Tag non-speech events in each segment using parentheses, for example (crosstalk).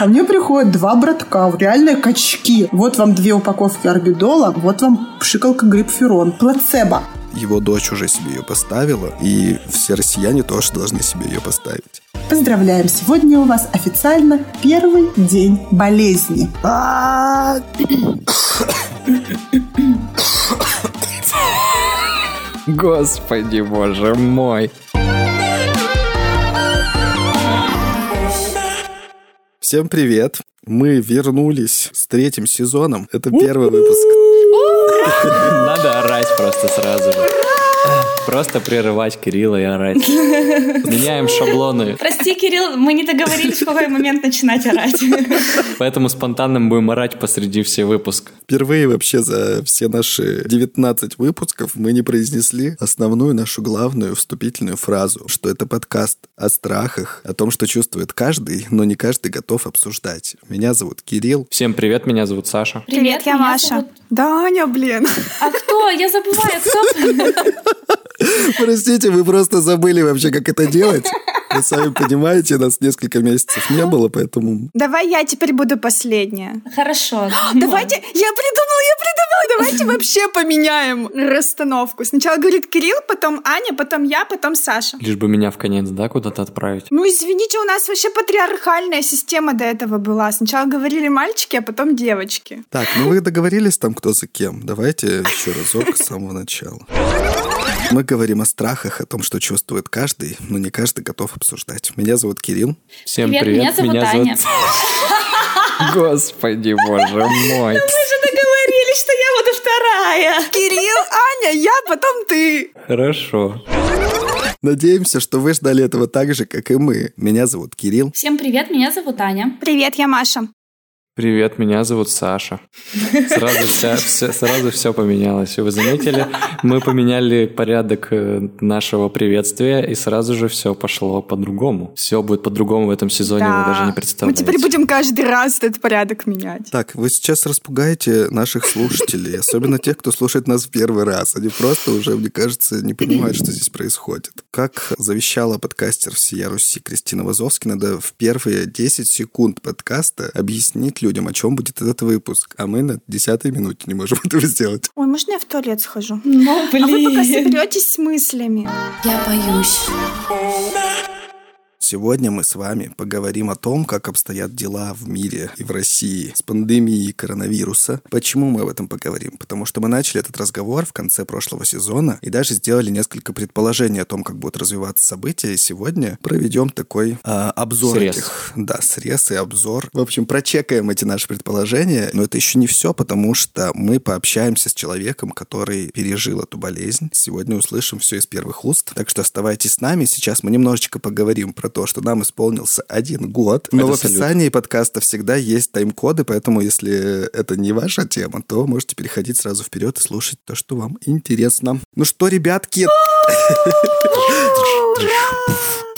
Ко мне приходят два братка, реальные качки. Вот вам две упаковки орбидола, вот вам пшикалка грипферон. Плацебо. Его дочь уже себе ее поставила, и все россияне тоже должны себе ее поставить. Поздравляем! Сегодня у вас официально первый день болезни. Господи, боже мой. Всем привет! Мы вернулись с третьим сезоном. Это первый выпуск. Надо орать просто сразу же. Просто прерывать Кирилла и орать. (laughs) Меняем шаблоны. Прости, Кирилл, мы не договорились, в какой момент начинать орать. (laughs) Поэтому спонтанно будем орать посреди всего выпуска. Впервые вообще за все наши 19 выпусков мы не произнесли основную нашу главную вступительную фразу, что это подкаст о страхах, о том, что чувствует каждый, но не каждый готов обсуждать. Меня зовут Кирилл. Всем привет, меня зовут Саша. Привет, я меня Маша. зовут Даня, блин. А кто? Я забываю, кто? (laughs) Простите, вы просто забыли вообще, как это делать. Вы сами понимаете, нас несколько месяцев не было, поэтому... Давай я теперь буду последняя. Хорошо. (gasps) Давайте, я придумала, я придумала, давайте вообще поменяем расстановку. Сначала говорит Кирилл, потом Аня, потом я, потом Саша. Лишь бы меня в конец, да, куда-то отправить. Ну, извините, у нас вообще патриархальная система до этого была. Сначала говорили мальчики, а потом девочки. Так, ну вы договорились там, кто за кем. Давайте еще разок с самого начала. Мы говорим о страхах, о том, что чувствует каждый, но не каждый готов обсуждать. Меня зовут Кирилл. Всем Привет, привет, меня зовут Аня. (laughs) Господи, боже мой. Мы же договорились, что я буду вторая. Кирилл, Аня, я, потом ты. Хорошо. Надеемся, что вы ждали этого так же, как и мы. Меня зовут Кирилл. Всем привет, меня зовут Аня. Привет, я Маша. Привет, меня зовут Саша. Сразу вся, все, сразу все поменялось. Вы заметили, мы поменяли порядок э, нашего приветствия, и сразу же все пошло по-другому. Все будет по-другому в этом сезоне, вы даже не Мы представляете. теперь будем каждый раз этот порядок менять. Так, вы сейчас распугаете наших слушателей, особенно тех, кто слушает нас в первый раз. Они просто уже, мне кажется, не понимают, что здесь происходит. Как завещала подкастер всея Руси Кристина Вазовски, надо в первые 10 секунд подкаста объяснить людям, о чем будет этот выпуск. А мы на десятой минуте не можем (laughs) этого сделать. Ой, можно я в туалет схожу? Ну, А вы пока блин. соберетесь с мыслями. Я боюсь. Сегодня мы с вами поговорим о том, как обстоят дела в мире и в России с пандемией коронавируса. Почему мы об этом поговорим? Потому что мы начали этот разговор в конце прошлого сезона и даже сделали несколько предположений о том, как будут развиваться события. И сегодня проведем такой а, обзор Срез. этих. Да, срез и обзор. В общем, прочекаем эти наши предположения. Но это еще не все, потому что мы пообщаемся с человеком, который пережил эту болезнь. Сегодня услышим все из первых уст. Так что оставайтесь с нами. Сейчас мы немножечко поговорим про то, что нам исполнился один год. Но Это в описании подкаста всегда есть тайм-коды, поэтому если это не ваша тема, то можете переходить сразу вперед и слушать то, что вам интересно. Ну что, ребятки,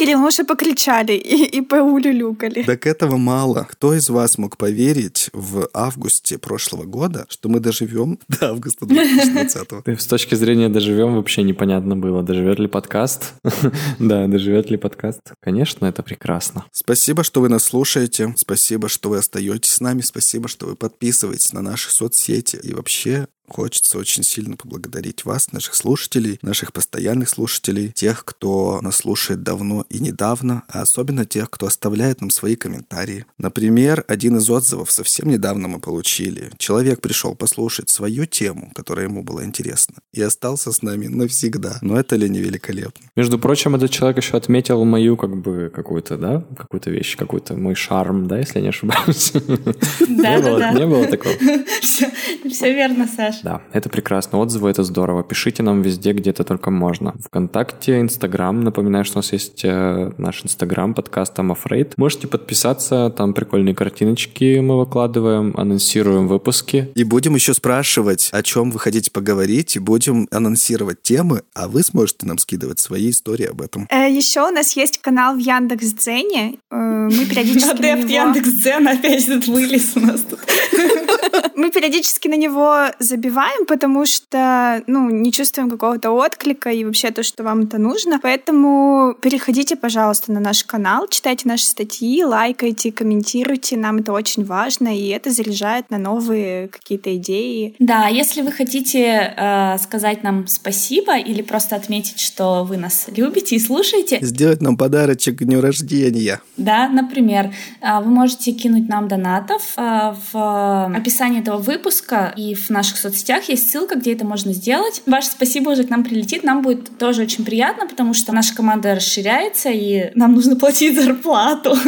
Кирилл, мы уже покричали и, и поулюлюкали. Так этого мало. Кто из вас мог поверить в августе прошлого года, что мы доживем (laughs) до августа 2020? Ты С точки зрения доживем вообще непонятно было, доживет ли подкаст. (laughs) Да, доживет ли подкаст. Конечно, это прекрасно. Спасибо, что вы нас слушаете. Спасибо, что вы остаетесь с нами. Спасибо, что вы подписываетесь на наши соцсети. И вообще хочется очень сильно поблагодарить вас, наших слушателей, наших постоянных слушателей, тех, кто нас слушает давно и недавно, а особенно тех, кто оставляет нам свои комментарии. Например, один из отзывов совсем недавно мы получили. Человек пришел послушать свою тему, которая ему была интересна, и остался с нами навсегда. Но это ли не великолепно? Между прочим, этот человек еще отметил мою, как бы, какую-то, да, какую-то вещь, какой-то мой шарм, да, если я не ошибаюсь. Да, Не да, было- да. Не было такого? (laughs) Все верно, Саш. Да, это прекрасно. Отзывы это здорово. Пишите нам везде, где это только можно. Вконтакте, Инстаграм. Напоминаю, что у нас есть э, наш Инстаграм, подкаст I'm Afraid. Можете подписаться, там прикольные картиночки мы выкладываем, анонсируем выпуски. И будем еще спрашивать, о чем вы хотите поговорить, и будем анонсировать темы, а вы сможете нам скидывать свои истории об этом. Э, Еще у нас есть канал в Яндекс.Дзене. Э, Мы периодически на Адепт. Яндекс.Дзен опять тут вылез у нас тут. (laughs) Мы периодически на него забиваем, потому что, ну, не чувствуем какого-то отклика и вообще то, что вам это нужно. Поэтому переходите, пожалуйста, на наш канал, читайте наши статьи, лайкайте, комментируйте. Нам это очень важно, и это заряжает на новые какие-то идеи. Да, если вы хотите э, сказать нам спасибо или просто отметить, что вы нас любите и слушаете, Сделать нам подарочек к дню рождения. Да, например, а, вы можете кинуть нам донатов. а, В описании этого выпуска и в наших соцсетях есть ссылка, где это можно сделать. Ваше спасибо уже к нам прилетит. Нам будет тоже очень приятно, потому что наша команда расширяется, и нам нужно платить (laughs) зарплату. (laughs)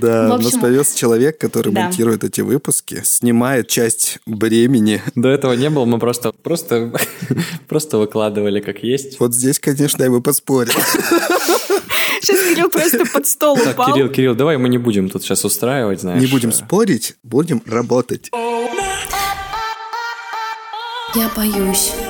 Да, у нас появился человек, который монтирует эти выпуски, снимает часть бремени. (laughs) До этого не было, мы просто, просто, просто выкладывали как есть. Вот здесь, конечно, я бы поспорил. Сейчас Кирилл просто под стол Так, упал. Кирилл, Кирилл, давай мы не будем тут сейчас устраивать, знаешь. Не будем спорить, будем работать. Я боюсь.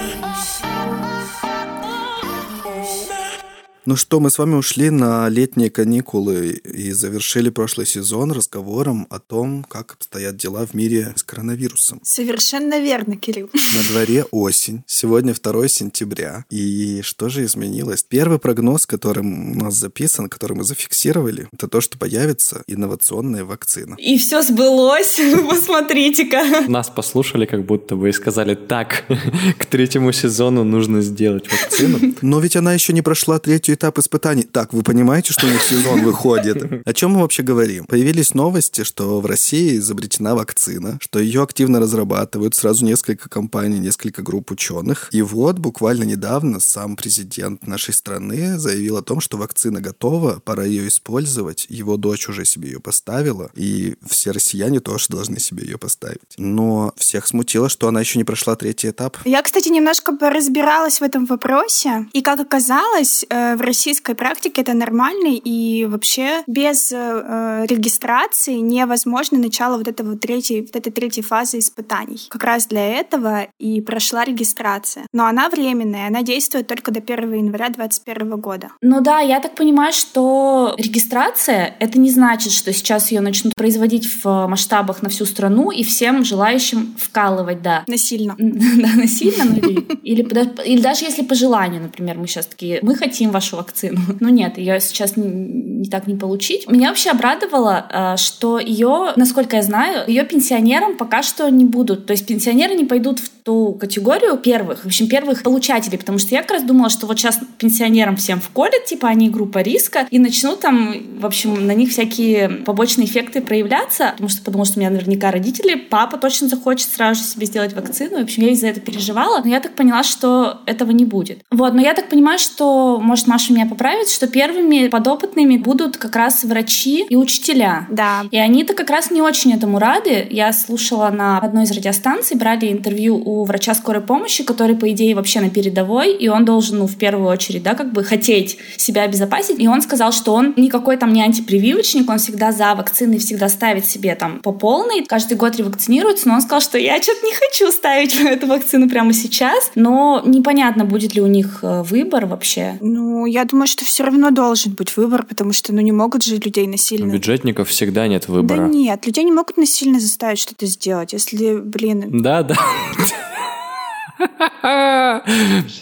Ну что, мы с вами ушли на летние каникулы и завершили прошлый сезон разговором о том, как обстоят дела в мире с коронавирусом. Совершенно верно, Кирилл. (laughs) На дворе осень, сегодня 2 сентября. И что же изменилось? Первый прогноз, которым у нас записан, который мы зафиксировали, это то, что появится инновационная вакцина. И все сбылось. (laughs) Посмотрите-ка. Нас послушали как будто бы и сказали, так, (laughs) к третьему сезону нужно сделать вакцину. Но ведь она еще не прошла третий этап испытаний. Так, вы понимаете, что у них сезон выходит? О чем мы вообще говорим? Появились новости, что в России изобретена вакцина, что ее активно разрабатывают сразу несколько компаний, несколько групп ученых. И вот буквально недавно сам президент нашей страны заявил о том, что вакцина готова, пора ее использовать. Его дочь уже себе ее поставила, и все россияне тоже должны себе ее поставить. Но всех смутило, что она еще не прошла третий этап. Я, кстати, немножко поразбиралась в этом вопросе. И, как оказалось, э, в российской практике это нормально. И вообще без э, регистрации невозможно начало вот, этого третьей, вот этой третьей фазы испытаний. Как раз для этого и прошла регистрация. Но она временная, она действует только до 1 января 2021 года. Ну да, я так понимаю, что регистрация — это не значит, что сейчас ее начнут производить в масштабах на всю страну и всем желающим вкалывать, да. Насильно. (laughs) Да, насильно, ну или, даже если по желанию, например, мы сейчас такие, мы хотим вашу вакцину. (laughs) Ну нет, ее сейчас не, не так не получить. Меня вообще обрадовало, а, что ее, насколько я знаю, ее пенсионерам пока что не будут. То есть пенсионеры не пойдут в ту категорию первых, в общем, первых получателей, потому что я как раз думала, что вот сейчас пенсионерам всем вколят, типа они группа риска, и начнут там, в общем, на них всякие побочные эффекты проявляться, потому что потому что у меня наверняка родители, папа точно захочет сразу же себе сделать вакцину, в общем, я из-за этого переживала, но я так поняла, что этого не будет. Вот, но я так понимаю, что, может, Маша меня поправит, что первыми подопытными будут как раз врачи и учителя. Да. И они-то как раз не очень этому рады. Я слушала на одной из радиостанций, брали интервью у врача скорой помощи, который, по идее, вообще на передовой, и он должен, ну, в первую очередь, да, как бы хотеть себя обезопасить. И он сказал, что он никакой там не антипрививочник, он всегда за вакцины, всегда ставит себе там по полной, каждый год ревакцинируется, но он сказал, что я что-то не хочу ставить (laughs) эту вакцину прямо сейчас, но непонятно, будет ли у них э, выбор вообще. Ну, я думаю, что все равно должен быть выбор, потому что, ну, не могут же людей У насильно... бюджетников всегда нет Да выбора. нет, людей не могут насильно заставить что-то сделать, если, блин... Да, да.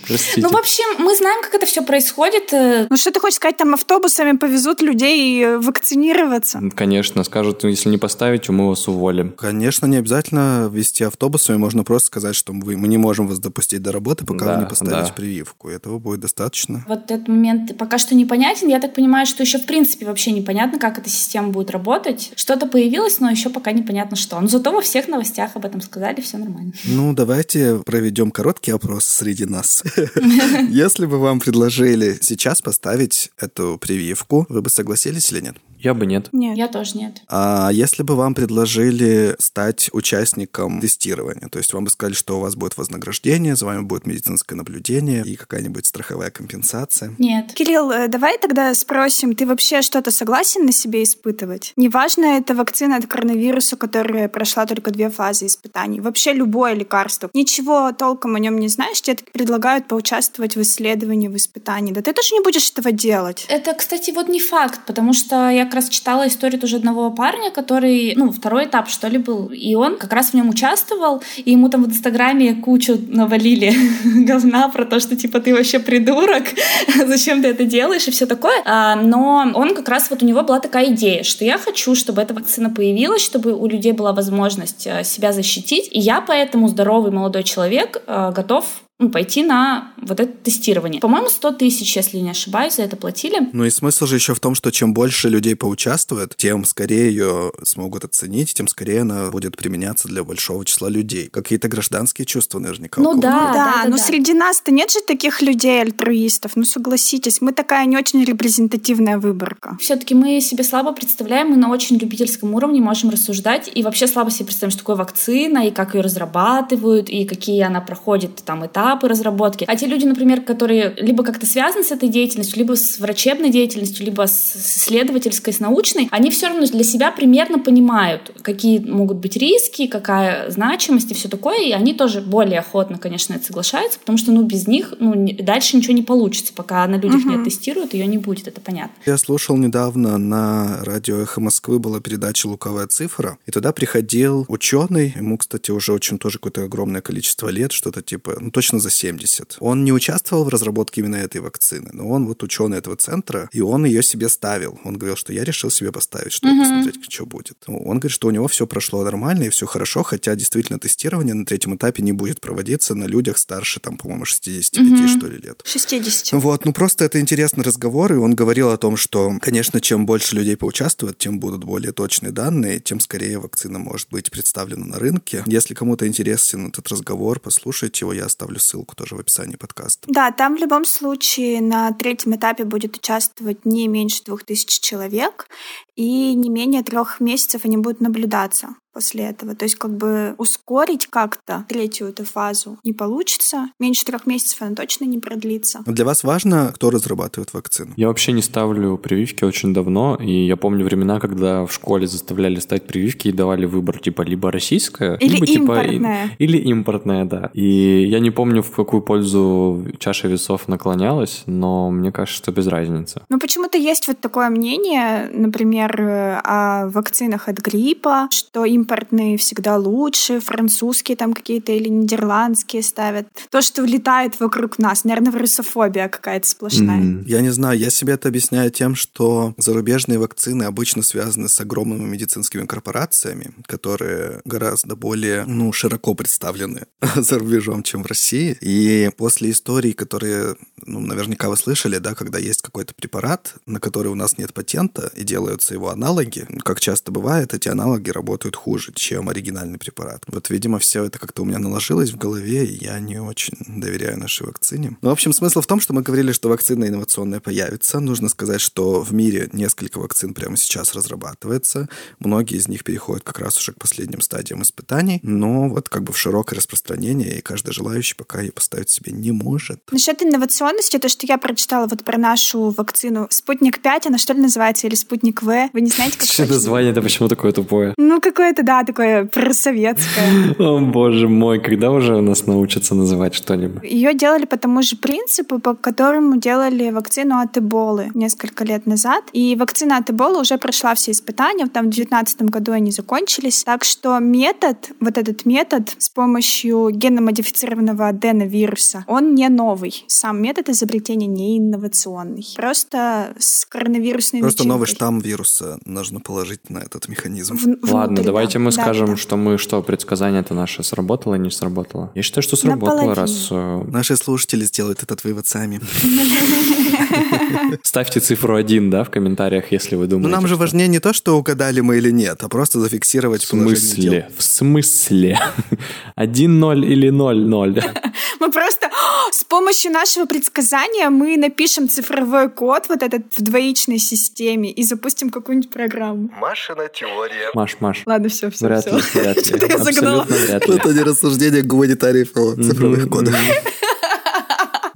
Простите. Ну, в общем, мы знаем, как это все происходит. э, Ну что ты хочешь сказать, там автобусами повезут людей э, вакцинироваться? Конечно, скажут, «Ну, если не поставите, мы вас уволим. Конечно, не обязательно вести автобусами, можно просто сказать, что мы, мы не можем вас допустить до работы, пока Да, вы не поставите да. прививку. Этого будет достаточно. Вот этот момент пока что непонятен. Я так понимаю, что еще в принципе вообще непонятно, как эта система будет работать. Что-то появилось, но еще пока непонятно что. Но зато во всех новостях об этом сказали, все нормально. Ну, давайте проведем короткий опрос среди нас. (laughs) Если бы вам предложили сейчас поставить эту прививку, вы бы согласились или нет? Я бы нет. Нет. Я тоже нет. А если бы вам предложили стать участником тестирования, то есть вам бы сказали, что у вас будет вознаграждение, за вами будет медицинское наблюдение и какая-нибудь страховая компенсация. Нет. Кирилл, э, давай тогда спросим, ты вообще что-то согласен на себе испытывать? Неважно, это вакцина от коронавируса, которая прошла только две фазы испытаний. Вообще любое лекарство. Ничего толком о нем не знаешь, тебе так предлагают поучаствовать в исследовании, в испытании. Да ты тоже не будешь этого делать. Это, кстати, вот не факт, потому что я как раз читала историю тоже одного парня, который, ну, второй этап, что ли, был, и он как раз в нем участвовал, и ему там в Инстаграме кучу навалили (laughs) говна про то, что, типа, ты вообще придурок, (laughs) зачем ты это делаешь? и все такое. А, но он как раз, вот у него была такая идея, что я хочу, чтобы эта вакцина появилась, чтобы у людей была возможность э, себя защитить, и я поэтому здоровый молодой человек э, готов ну, пойти на вот это тестирование. По-моему, 100 тысяч, если не ошибаюсь, за это платили. Ну и смысл же еще в том, что чем больше людей поучаствует, тем скорее ее смогут оценить, тем скорее она будет применяться для большого числа людей. Какие-то гражданские чувства наверняка. Ну да, да, да, да, но да. среди нас-то нет же таких людей, альтруистов. Ну согласитесь, мы такая не очень репрезентативная выборка. Все-таки мы себе слабо представляем, мы на очень любительском уровне можем рассуждать, и вообще слабо себе представляем, что такое вакцина, и как ее разрабатывают, и какие она проходит там этапы этапы разработки. А те люди, например, которые либо как-то связаны с этой деятельностью, либо с врачебной деятельностью, либо с исследовательской, с научной, они все равно для себя примерно понимают, какие могут быть риски, какая значимость и все такое, и они тоже более охотно, конечно, это соглашаются, потому что, ну, без них, ну, дальше ничего не получится, пока на людях угу. не тестируют, ее не будет, это понятно. Я слушал недавно на радио «Эхо Москвы» была передача «Луковая цифра», и туда приходил ученый, ему, кстати, уже очень тоже какое-то огромное количество лет, что-то типа, ну, точно точно за 70. Он не участвовал в разработке именно этой вакцины, но он вот ученый этого центра, и он ее себе ставил. Он говорил, что я решил себе поставить, чтобы угу. посмотреть, что будет. Он говорит, что у него все прошло нормально и все хорошо, хотя действительно тестирование на третьем этапе не будет проводиться на людях старше, там, по-моему, 65, угу. что ли, лет. 60. Вот, ну просто это интересный разговор, и он говорил о том, что, конечно, чем больше людей поучаствует, тем будут более точные данные, тем скорее вакцина может быть представлена на рынке. Если кому-то интересен этот разговор, послушайте его, я оставлю ссылку тоже в описании подкаста. Да, там в любом случае на третьем этапе будет участвовать не меньше двух тысяч человек, и не менее трех месяцев они будут наблюдаться после этого. То есть как бы ускорить как-то третью эту фазу не получится. Меньше трех месяцев она точно не продлится. Для вас важно, кто разрабатывает вакцину? Я вообще не ставлю прививки очень давно, и я помню времена, когда в школе заставляли ставить прививки и давали выбор типа либо российская, или либо импортная. типа или импортная, да. И я не помню, в какую пользу чаша весов наклонялась, но мне кажется, что без разницы. Ну почему-то есть вот такое мнение, например, о вакцинах от гриппа, что им импортные всегда лучше, французские там какие-то или нидерландские ставят. То, что влетает вокруг нас, наверное, вирусофобия какая-то сплошная. Mm. Я не знаю, я себе это объясняю тем, что зарубежные вакцины обычно связаны с огромными медицинскими корпорациями, которые гораздо более, ну, широко представлены (laughs) за рубежом, чем в России. И после историй, которые, ну, наверняка вы слышали, да, когда есть какой-то препарат, на который у нас нет патента, и делаются его аналоги, как часто бывает, эти аналоги работают хуже чем оригинальный препарат. Вот, видимо, все это как-то у меня наложилось в голове, и я не очень доверяю нашей вакцине. Ну, в общем, смысл в том, что мы говорили, что вакцина инновационная появится. Нужно сказать, что в мире несколько вакцин прямо сейчас разрабатывается. Многие из них переходят как раз уже к последним стадиям испытаний, но вот как бы в широкое распространение, и каждый желающий пока ее поставить себе не может. Насчет инновационности, то, что я прочитала вот про нашу вакцину Спутник 5, она что ли называется, или Спутник В? Вы не знаете, как Что название это почему такое тупое? Ну, какое-то да, такое просоветское. О, боже мой, когда уже нас научатся называть что-нибудь? Ее делали по тому же принципу, по которому делали вакцину от Эболы несколько лет назад. И вакцина от Эболы уже прошла все испытания, там в 2019 году они закончились. Так что метод, вот этот метод с помощью генно-модифицированного аденовируса, он не новый. Сам метод изобретения не инновационный. Просто с коронавирусной Просто начинкой. новый штамм вируса нужно положить на этот механизм. В, Ладно, давайте мы да, скажем, да. что мы что, предсказание это наше сработало не сработало? Я считаю, что сработало, раз... Э, Наши слушатели сделают этот вывод сами. (laughs) Ставьте цифру один, да, в комментариях, если вы думаете. Но нам же важнее не то, что угадали мы или нет, а просто зафиксировать В смысле? В смысле? (laughs) Один ноль или ноль ноль? (laughs) Мы просто (gasps) с помощью нашего предсказания мы напишем цифровой код вот этот в двоичной системе и запустим какую-нибудь программу. Машина теория. Маш, Маш. Ладно, все, все, вряд все. Ли, вряд ли. (laughs) Что-то я загнала. Это не рассуждение гуманитариев о цифровых кодах.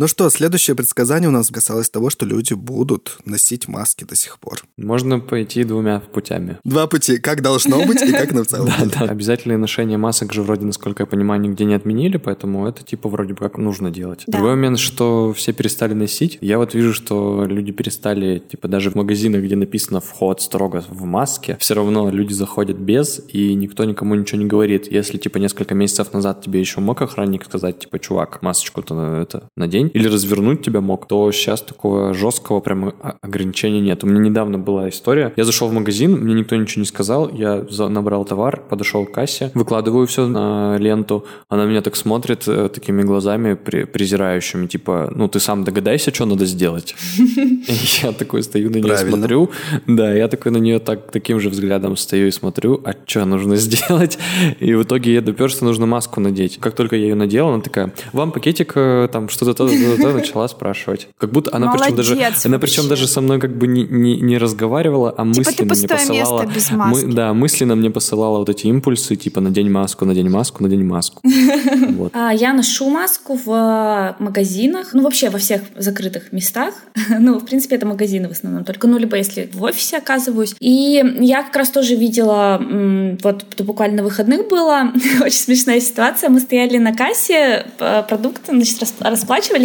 Ну что, следующее предсказание у нас касалось того, что люди будут носить маски до сих пор. Можно пойти двумя путями. Два пути. Как должно быть и как на (laughs) самом Да, деле. да. Обязательное ношение масок же вроде, насколько я понимаю, нигде не отменили, поэтому это типа вроде бы как нужно делать. Да. Другой момент, что все перестали носить. Я вот вижу, что люди перестали, типа даже в магазинах, где написано вход строго в маске, все равно люди заходят без, и никто никому ничего не говорит. Если типа несколько месяцев назад тебе еще мог охранник сказать, типа, чувак, масочку-то на это надень, или развернуть тебя мог, то сейчас такого жесткого прям ограничения нет. У меня недавно была история. Я зашел в магазин, мне никто ничего не сказал, я набрал товар, подошел к кассе, выкладываю все на ленту, она меня так смотрит э, такими глазами презирающими, типа, ну ты сам догадайся, что надо сделать. (laughs) Я такой стою на нее смотрю, да, я такой на нее так, таким же взглядом стою и смотрю, а что нужно (laughs) сделать? И в итоге я допер, что нужно маску надеть. Как только я ее надел, она такая, вам пакетик, э, там что-то, то, то, начала спрашивать. Как будто она причем даже, она причем даже со мной как бы не, не, не разговаривала, а Типа мысленно мне посылала. мы- да, мысленно мне посылала вот эти импульсы, типа надень маску, надень маску, надень маску. (laughs) Вот. А, Я ношу маску в магазинах, ну вообще во всех закрытых местах. (laughs) Ну, в принципе, это магазины в основном только, ну либо если в офисе оказываюсь. И я как раз тоже видела, вот буквально на выходных было, (laughs) очень смешная ситуация. Мы стояли на кассе, продукты, значит, рас-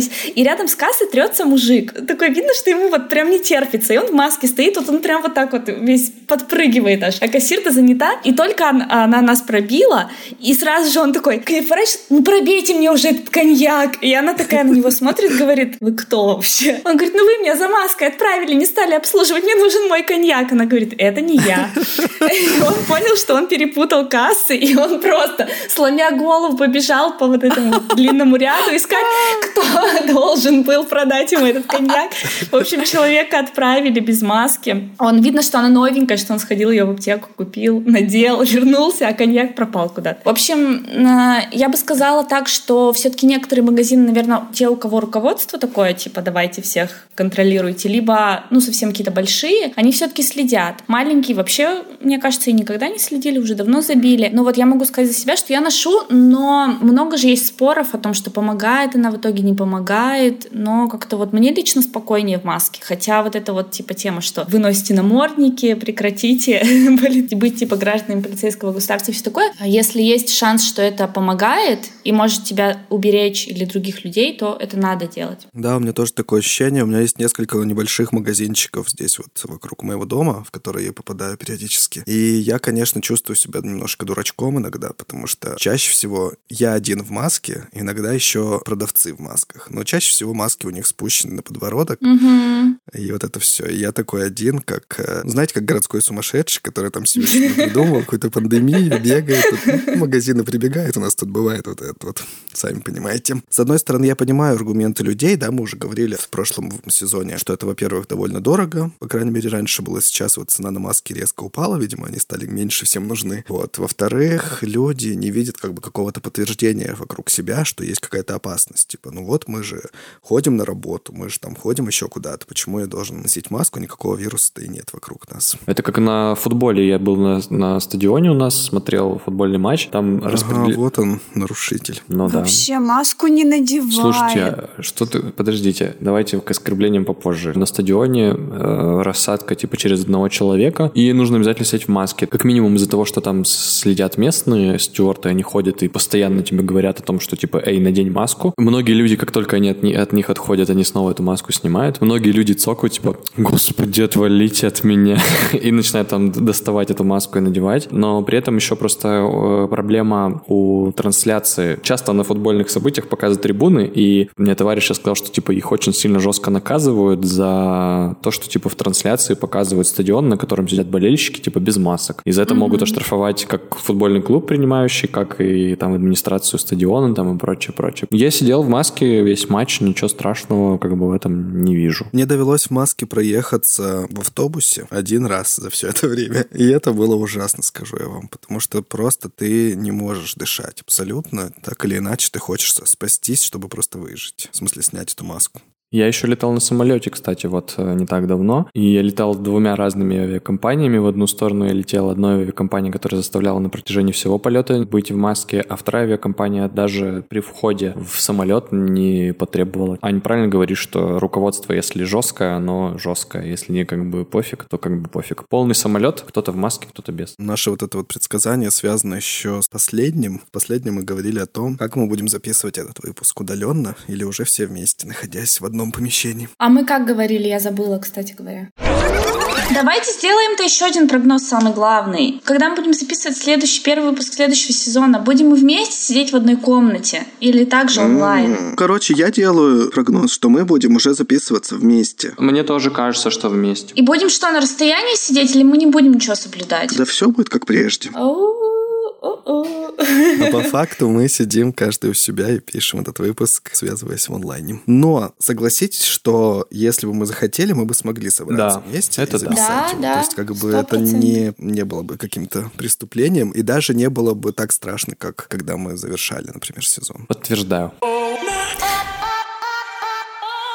расплачивались, и рядом с кассой трется мужик. Такой видно, что ему вот прям не терпится. И он в маске стоит, вот он прям вот так вот весь подпрыгивает аж. А кассир-то занята, и только он- она нас пробила, и сразу же он такой, к ней поворачивается, ну пробейте мне уже этот коньяк. И она такая на него смотрит, говорит, вы кто вообще? Он говорит, ну вы меня за маской отправили, не стали обслуживать, мне нужен мой коньяк. Она говорит, это не я. И он понял, что он перепутал кассы, и он просто, сломя голову, побежал по вот этому длинному ряду искать, кто (laughs) должен был продать ему этот коньяк. В общем, человека отправили без маски. Он видно, что она новенькая, что он сходил ее в аптеку, купил, надел, (laughs) вернулся, а коньяк пропал куда-то. В общем, э, я бы сказала так, что все-таки некоторые магазины, наверное, те, у кого руководство такое, типа, давайте всех контролируйте, либо, ну, совсем какие-то большие, они все-таки следят. Маленькие вообще, мне кажется, и никогда не следили, уже давно забили. Но вот я могу сказать за себя, что я ношу, но много же есть споров о том, что помогает она в итоге не помогает, но как-то вот мне лично спокойнее в маске. Хотя вот это вот типа тема, что вы носите намордники, прекратите (laughs) быть типа гражданами полицейского государства и все такое. А если есть шанс, что это помогает и может тебя уберечь или других людей, то это надо делать. Да, у меня тоже такое ощущение. У меня есть несколько небольших магазинчиков здесь вот вокруг моего дома, в которые я попадаю периодически. И я, конечно, чувствую себя немножко дурачком иногда, потому что чаще всего я один в маске, иногда еще продавцы в масках. Но чаще всего маски у них спущены на подбородок, и вот это все. И я такой один, как, э, знаете, как городской сумасшедший, который там себе что-то придумал, какую-то пандемию, бегает, тут, ну, магазины прибегает, у нас тут бывает вот это вот, сами понимаете. С одной стороны, я понимаю аргументы людей, да, мы уже говорили в прошлом сезоне, что это, во-первых, довольно дорого, по крайней мере, раньше было, сейчас вот цена на маски резко упала, видимо, они стали меньше всем нужны. Вот. Во-вторых, люди не видят как бы какого-то подтверждения вокруг себя, что есть какая-то опасность. Типа, ну вот мы же ходим на работу, мы же там ходим еще куда-то, почему я должен носить маску, никакого вируса-то и нет вокруг нас. Это как на футболе. Я был на, на стадионе у нас, смотрел футбольный матч. Там Ага, вот он, нарушитель. Ну да. Вообще маску не надевай. Слушайте, а что ты... Подождите, давайте к оскорблениям попозже. На стадионе э, рассадка типа через одного человека, и нужно обязательно сидеть в маске. Как минимум из-за того, что там следят местные стюарты, они ходят и постоянно тебе говорят о том, что типа, эй, надень маску. Многие люди, как только они от, от них отходят, они снова эту маску снимают. Многие люди цокают, типа, господи, отвалите от меня. (laughs) и начинают там доставать эту маску и надевать. Но при этом еще просто э, проблема у трансляции. Часто на футбольных событиях показывают трибуны, и мне товарищ сейчас сказал, что типа их очень сильно жестко наказывают за то, что типа в трансляции показывают стадион, на котором сидят болельщики, типа без масок. И за это могут оштрафовать как футбольный клуб принимающий, как и там администрацию стадиона там и прочее, прочее. Я сидел в маске весь матч, ничего страшного как бы в этом не вижу. Мне довелось в маске проехаться в автобусе один раз за все это время. (laughs) И это было ужасно, скажу я вам. Потому что просто ты не можешь дышать абсолютно. Так или иначе ты хочешь спастись, чтобы просто выжить. В смысле, снять эту маску. Я еще летал на самолете, кстати, вот э, не так давно. И я летал двумя разными авиакомпаниями. В одну сторону я летел одной авиакомпанией, которая заставляла на протяжении всего полета быть в маске, а вторая авиакомпания даже при входе в самолет не потребовала. Ань правильно говорит, что руководство, если жесткое, оно жесткое. Если не как бы пофиг, то как бы пофиг. Полный самолет, кто-то в маске, кто-то без. Наше вот это вот предсказание связано еще с последним. В последнем мы говорили о том, как мы будем записывать этот выпуск удаленно или уже все вместе, находясь в одном помещении. А мы как говорили, я забыла, кстати говоря. Давайте сделаем-то еще один прогноз самый главный. Когда мы будем записывать следующий первый выпуск следующего сезона, будем мы вместе сидеть в одной комнате или также онлайн? Короче, я делаю прогноз, что мы будем уже записываться вместе. Мне тоже кажется, что вместе. И будем что, на расстоянии сидеть или мы не будем ничего соблюдать? Да все будет как прежде. А по факту мы сидим каждый у себя и пишем этот выпуск, связываясь в онлайне. Но согласитесь, что если бы мы захотели, мы бы смогли собраться Да, вместе это и да. записать Да, его. да, То есть как бы сто это процентов. не, не было бы каким-то преступлением, и даже не было бы так страшно, как когда мы завершали, например, сезон. Подтверждаю.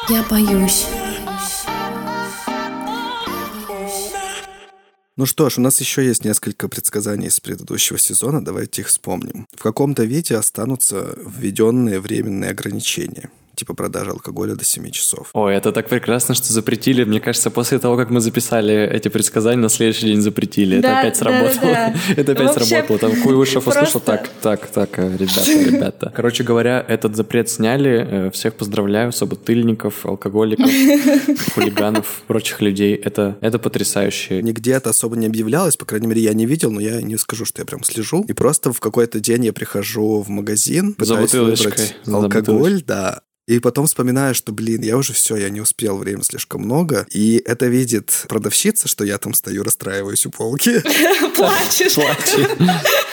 Я боюсь. Ну что ж, у нас еще есть несколько предсказаний из предыдущего сезона, давайте их вспомним. В каком-то виде останутся введенные временные ограничения, типа продажи алкоголя до 7 часов. Ой, это так прекрасно, что запретили. Мне кажется, после того, как мы записали эти предсказания, на следующий день запретили. Это Да, опять да, сработало. да, да. (laughs) Это опять Вообще сработало. Там Куйвышев услышал, просто- так, так, так, э, ребята, ребята. (laughs) Короче говоря, этот запрет сняли. Э, Всех поздравляю, собутыльников, алкоголиков, (laughs) хулиганов, прочих людей. Это, это потрясающе. Нигде это особо не объявлялось, по крайней мере, я не видел, но я не скажу, что я прям слежу. И просто в какой-то день я прихожу в магазин, пытаюсь выбрать За алкоголь, да, и потом вспоминаю, что, блин, я уже все, я не успел, времени слишком много. И это видит продавщица, что я там стою, расстраиваюсь у полки. (laughs) Плачешь. Плачи.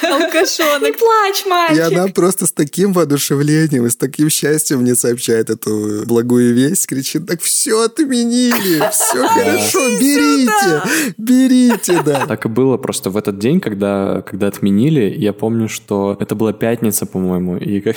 Алкашонок. Не плачь, И мальчик. она просто с таким воодушевлением и с таким счастьем мне сообщает эту благую весть, кричит, так все отменили, все (laughs) хорошо, берите, берите, да. Так и было просто в этот день, когда, когда отменили, я помню, что это была пятница, по-моему, и, как,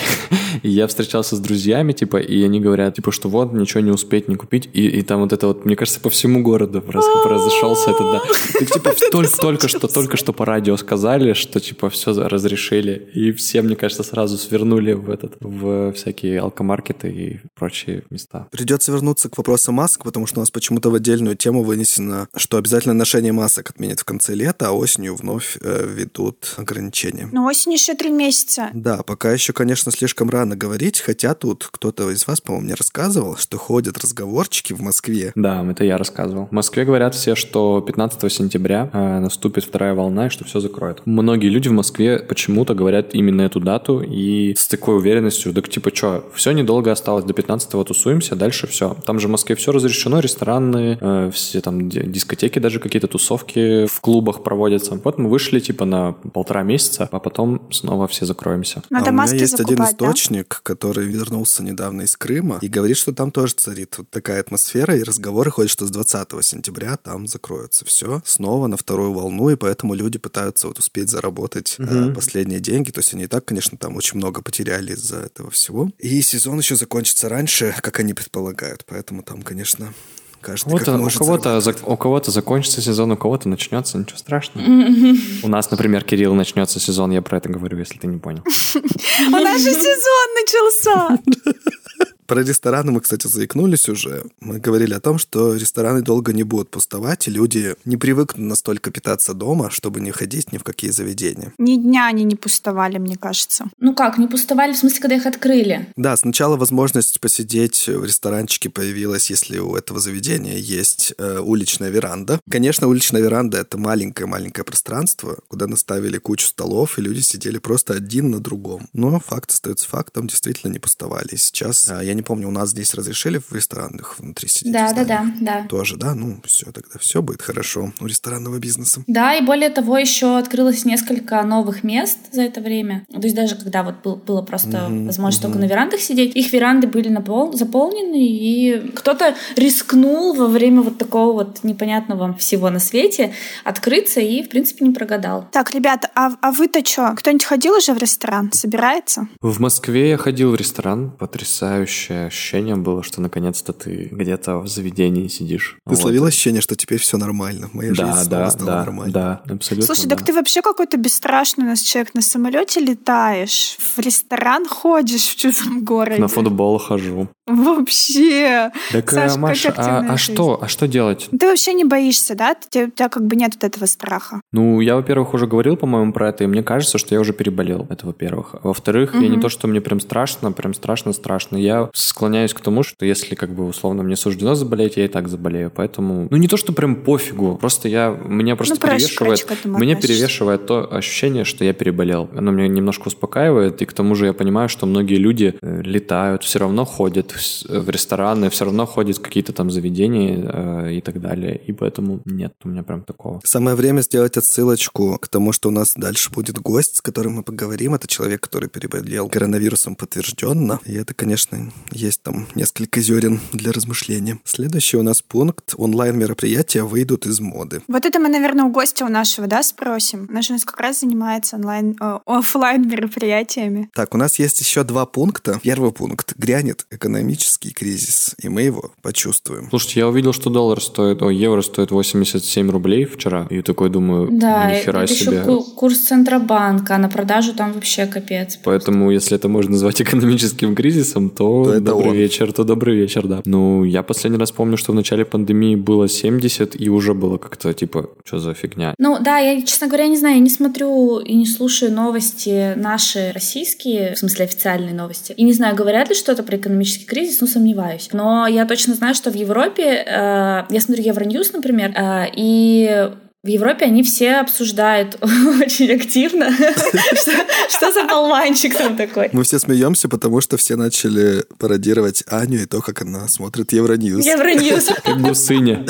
и (laughs) я встречался с друзьями, типа, и они говорят, типа, что вот, ничего не успеть, не купить, и, и там вот это вот, мне кажется, по всему городу раз- произошелся (laughs) это, да. Так, типа, только, только что, только что по радио сказали, что, типа, все разрешили, и все, мне кажется, сразу свернули в этот, в всякие алкомаркеты и прочие места. Придется вернуться к вопросу масок, потому что у нас почему-то в отдельную тему вынесено, что обязательно ношение масок отменят в конце лета, а осенью вновь э, ведут ограничения. Но осень еще три месяца. Да, пока еще, конечно, слишком рано говорить, хотя тут кто-то из вас, по-моему, мне рассказывал, что ходят разговорчики в Москве. Да, это я рассказывал. В Москве говорят все, что 15 сентября э, наступит вторая волна и что все закроет. Многие люди в Москве почему-то говорят именно эту дату и с такой уверенностью, так типа что, все недолго осталось, до 15-го тусуемся, дальше все. Там же в Москве все разрешено, рестораны, э, все там ди- дискотеки, даже какие-то тусовки в клубах проводятся. Вот мы вышли типа на полтора месяца, а потом снова все закроемся. Надо а у меня есть один закупать, да? источник, который вернулся недавно из Крыма и говорит, что там тоже царит вот такая атмосфера, и разговоры ходят, что с 20 сентября там закроется все снова на вторую волну, и поэтому люди пытаются вот успеть заработать э, последние деньги. То есть они и так, конечно, там очень много потеряли из-за этого всего. И сезон еще закончится раньше, как они предполагают. Поэтому там, конечно, каждый кого-то, у, кого-то, зак- у кого-то закончится сезон, у кого-то начнется, ничего страшного. (laughs) У нас, например, Кирилл начнется сезон, я про это говорю, если ты не понял. (laughs) У нас же сезон начался. (laughs) Про рестораны мы, кстати, заикнулись уже. Мы говорили о том, что рестораны долго не будут пустовать, и люди не привыкнут настолько питаться дома, чтобы не ходить ни в какие заведения. Ни дня они не пустовали, мне кажется. Ну как, не пустовали, в смысле, когда их открыли? Да, сначала возможность посидеть в ресторанчике появилась, если у этого заведения есть э, уличная веранда. Конечно, уличная веранда — это маленькое-маленькое пространство, куда наставили кучу столов, и люди сидели просто один на другом. Но факт остается фактом, действительно не пустовали. И сейчас, э, я не помню, у нас здесь разрешили в ресторанах внутри сидеть? Да, да, да, да. Тоже, да? Ну, все, тогда все будет хорошо у ресторанного бизнеса. Да, и более того, еще открылось несколько новых мест за это время. То есть даже когда вот был- было просто Мгм, возможность мгм. только на верандах сидеть, их веранды были напол- заполнены, и кто-то рискнул во время вот такого вот непонятного всего на свете открыться и, в принципе, не прогадал. Так, ребята, а, а вы-то что? Кто-нибудь ходил уже в ресторан? Собирается? В Москве я ходил в ресторан, потрясающе вообще ощущение было, что наконец-то ты где-то в заведении сидишь. Ты вот. словил ощущение, что теперь все нормально? Моя да, жизнь да, стала да, нормальной. Да, абсолютно. Слушай, да. так ты вообще какой-то бесстрашный у нас человек. На самолете летаешь, в ресторан ходишь в чужом городе. На футбол хожу. Вообще. Так, Саша, Маша, а, а что? А что делать? Ты вообще не боишься, да? У тебя как бы нет вот этого страха. Ну, я, во-первых, уже говорил, по-моему, про это, и мне кажется, что я уже переболел. Это, во-первых. Во-вторых, угу. я не то, что мне прям страшно, прям страшно-страшно. Я склоняюсь к тому, что если, как бы, условно, мне суждено заболеть, я и так заболею. Поэтому, ну, не то, что прям пофигу. Просто я, меня просто ну, перевешивает, меня перевешивает то ощущение, что я переболел. Оно меня немножко успокаивает, и к тому же я понимаю, что многие люди э, летают, все равно ходят в рестораны, все равно ходят в какие-то там заведения э, и так далее. И поэтому нет у меня прям такого. Самое время сделать отсылочку к тому, что у нас дальше будет гость, с которым мы поговорим. Это человек, который переболел коронавирусом подтвержденно. И это, конечно, есть там несколько зерен для размышления. Следующий у нас пункт. Онлайн-мероприятия выйдут из моды. Вот это мы, наверное, у гостя у нашего, да, спросим? Же у нас как раз занимается онлайн, э, офлайн мероприятиями. Так, у нас есть еще два пункта. Первый пункт. Грянет экономический кризис, и мы его почувствуем. Слушайте, я увидел, что доллар стоит, о, евро стоит 87 рублей вчера, и такой думаю, да, ни хера это себе. еще курс Центробанка, а на продажу там вообще капец. Поэтому, если это можно назвать (laughs) экономическим кризисом, то, то добрый он. вечер, то добрый вечер, да. Ну, я последний раз помню, что в начале пандемии было 70, и уже было как-то типа, что за фигня. Ну да, я, честно говоря, не знаю, я не смотрю и не слушаю новости наши российские, в смысле официальные новости. И не знаю, говорят ли что-то про экономический кризис, ну сомневаюсь. Но я точно знаю, что в Европе, э, я смотрю Евроньюз, например, э, и в Европе они все обсуждают (laughs) очень активно, (laughs) что, за болванчик там такой. Мы все смеемся, потому что все начали пародировать Аню и то, как она смотрит Евроньюз. Евроньюз. (laughs) Как гусыня.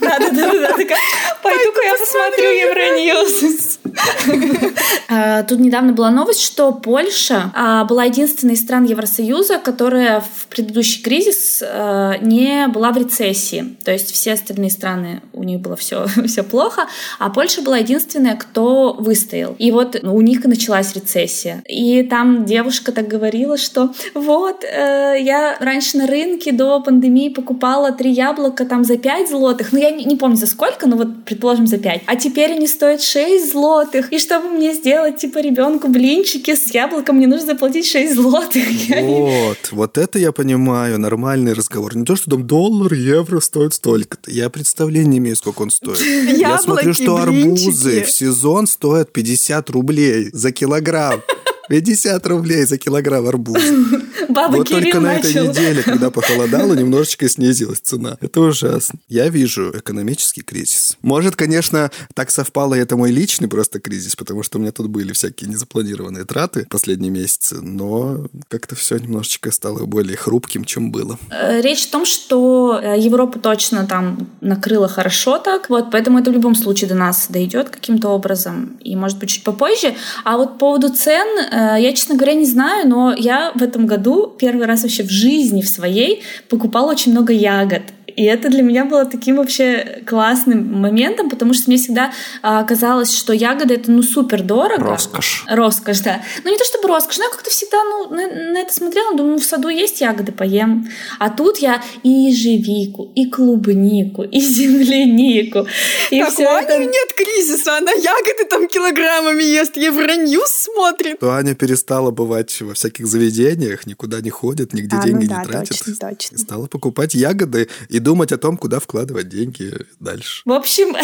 Да-да-да, пойду-ка я посмотрю Евроньюз. А, тут недавно была новость, что Польша а, была единственной из стран Евросоюза, которая в предыдущий кризис а, не была в рецессии. То есть все остальные страны, у них было все, все а Польша была единственная, кто выстоял. И вот ну, у них началась рецессия. И там девушка так говорила, что вот, э, я раньше на рынке до пандемии покупала три яблока там за 5 злотых, ну я не, не помню за сколько, но вот предположим за 5. А теперь они стоят 6 злотых. И чтобы мне сделать типа ребенку блинчики с яблоком, мне нужно заплатить 6 злотых. (laughs) Вот, вот это я понимаю, нормальный разговор. Не то, что там доллар, евро стоит столько-то. Я представления не имею, сколько он стоит. (laughs) Я смотрю, что арбузы в сезон стоят 50 рублей за килограмм. 50 рублей за килограмм арбуз. (laughs) Баба вот Кирилл только на начал. этой неделе, когда (laughs) похолодало, немножечко снизилась цена. Это ужасно. Я вижу экономический кризис. Может, конечно, так совпало, это мой личный просто кризис, потому что у меня тут были всякие незапланированные траты последние месяцы, но как-то все немножечко стало более хрупким, чем было. Э, Речь в том, что э, Европу точно там накрыло хорошо так, вот, поэтому это в любом случае до нас дойдет каким-то образом, и может быть чуть попозже. А вот по поводу цен, э, я, честно говоря, не знаю, но я в этом году первый раз вообще в жизни в своей покупала очень много ягод. И это для меня было таким вообще классным моментом, потому что мне всегда а, казалось, что ягоды это ну супер дорого. Роскошь. Роскошь, да. Ну не то чтобы роскошь, но я как-то всегда ну, на, на это смотрела, думаю, ну, в саду есть ягоды, поем. А тут я и ежевику, и клубнику, и землянику. И так всё у Ани это... нет кризиса, она ягоды там килограммами ест, Евроньюз смотрит. То Аня перестала бывать во всяких заведениях, никуда не ходит, нигде А, ну деньги да, не тратит. точно, точно. И стала покупать ягоды и думать о том, куда вкладывать деньги дальше. В общем,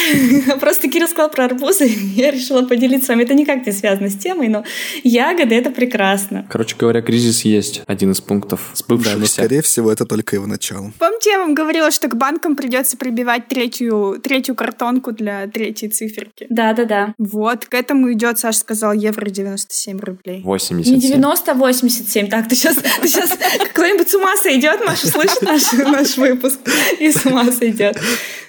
(laughs) просто Кирилл сказал про арбузы, (laughs) я решила поделиться с вами. Это никак не связано с темой, но ягоды — это прекрасно. Короче говоря, кризис есть. Один из пунктов Да, но, сбывшихся. скорее всего, это только его начало. Помните, я вам говорила, что к банкам придется прибивать третью, третью картонку для третьей циферки? Да-да-да. Вот, к этому идет, Саша сказал, евро 97 рублей. 87. Не 90, а 87. Так, ты сейчас, ты сейчас (laughs) кто-нибудь с ума сойдет, Маша, слышит наш, наш выпуск? (laughs) И с ума сойдет.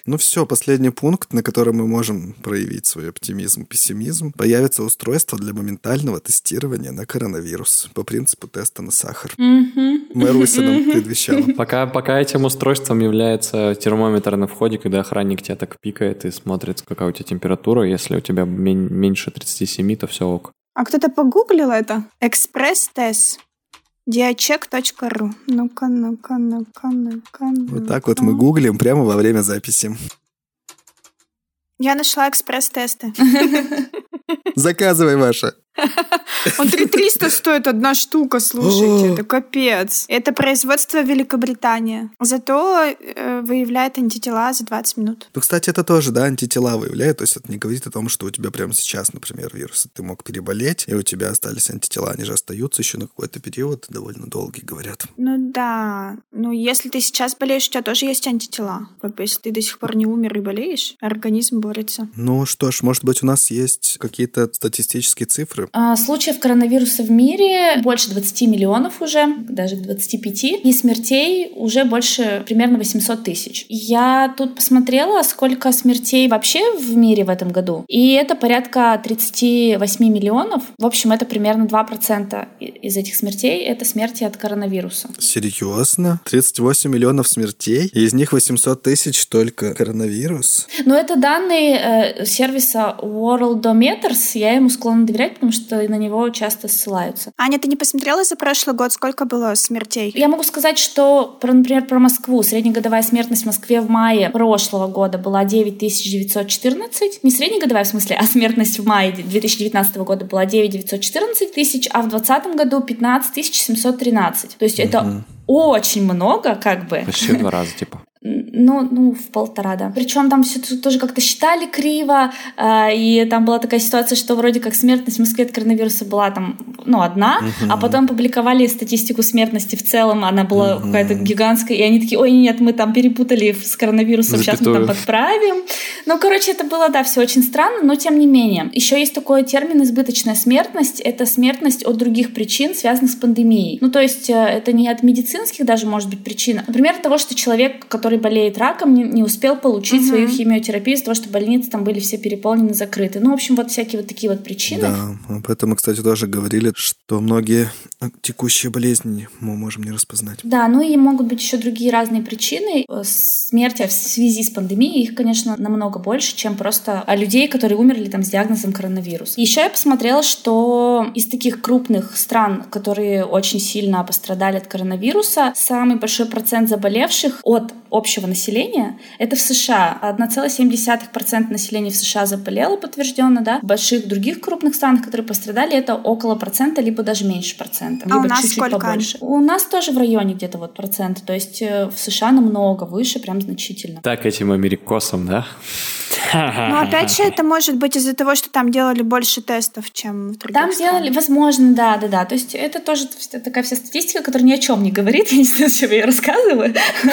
Ну все, последний пункт, на котором мы можем проявить свой оптимизм, пессимизм. Появится устройство для моментального тестирования на коронавирус по принципу теста на сахар. Маруся нам предвещала. (laughs) Пока, пока этим устройством является термометр на входе, когда охранник тебя так пикает и смотрит, какая у тебя температура. Если у тебя мен- меньше 37, то все ок. А кто-то погуглил это? Экспресс-тест. Диачек.ру. Ну-ка, ну-ка, ну-ка, ну-ка. Вот так вот мы гуглим прямо во время записи. Я нашла экспресс-тесты. Заказывай, Маша. Он 3300 стоит одна штука, слушайте, это капец. Это производство Великобритании. Зато э, выявляет антитела за 20 минут. Ну, кстати, это тоже, да, антитела выявляет, то есть это не говорит о том, что у тебя прямо сейчас, например, вирус, ты мог переболеть, и у тебя остались антитела, они же остаются еще на какой-то период, довольно долгий, говорят. Ну да, ну если ты сейчас болеешь, у тебя тоже есть антитела. Как бы если ты до сих пор не умер и болеешь, организм борется. Ну что ж, может быть, у нас есть какие-то статистические цифры? А, случаев коронавируса в мире больше 20 миллионов уже, даже 25, и смертей уже больше примерно 800 тысяч. Я тут посмотрела, сколько смертей вообще в мире в этом году, и это порядка 38 миллионов. В общем, это примерно 2% из этих смертей — это смерти от коронавируса. Серьезно? 38 миллионов смертей? И из них 800 тысяч только коронавирус? Но это данные э, сервиса Worldometers. Я ему склонна доверять, потому что на него часто ссылаются. Аня, ты не посмотрела за прошлый год, сколько было смертей? Я могу сказать, что, про, например, про Москву. Среднегодовая смертность в Москве в мае прошлого года была 9914. Не среднегодовая в смысле, а смертность в мае 2019 года была 9914 тысяч, а в 2020 году 15 713. То есть угу. это очень много, как бы. Почти в два раза, типа. Ну, ну, в полтора, да. Причем там все тоже как-то считали криво, э, и там была такая ситуация, что вроде как смертность в Москве от коронавируса была там, ну, одна, uh-huh. а потом публиковали статистику смертности в целом, она была uh-huh. какая-то гигантская, и они такие, ой, нет, мы там перепутали с коронавирусом, Запятую. сейчас мы там подправим. Ну, короче, это было, да, все очень странно, но тем не менее. Еще есть такой термин избыточная смертность, это смертность от других причин, связанных с пандемией. Ну, то есть э, это не от медицинских даже может быть причин, например, от того, что человек, который болеет раком, не, не успел получить угу. свою химиотерапию из-за того, что больницы там были все переполнены, закрыты. Ну, в общем, вот всякие вот такие вот причины. Да, об этом мы, кстати, тоже говорили, что многие текущие болезни мы можем не распознать. Да, ну и могут быть еще другие разные причины. Смерти в связи с пандемией, их, конечно, намного больше, чем просто людей, которые умерли там с диагнозом коронавирус. Еще я посмотрела, что из таких крупных стран, которые очень сильно пострадали от коронавируса, самый большой процент заболевших от общего населения, это в США. 1,7% населения в США заболело подтвержденно, да. В больших других крупных странах, которые пострадали, это около процента, либо даже меньше процента. А либо у нас чуть-чуть сколько? побольше. У нас тоже в районе где-то вот процента. То есть э, в США намного выше, прям значительно. Так этим америкосам, да? Ну, опять же, это может быть из-за того, что там делали больше тестов, чем в других Там странах. делали, возможно, да, да, да. То есть это тоже такая вся статистика, которая ни о чем не говорит. (laughs) Я не знаю, зачем я рассказываю. Ну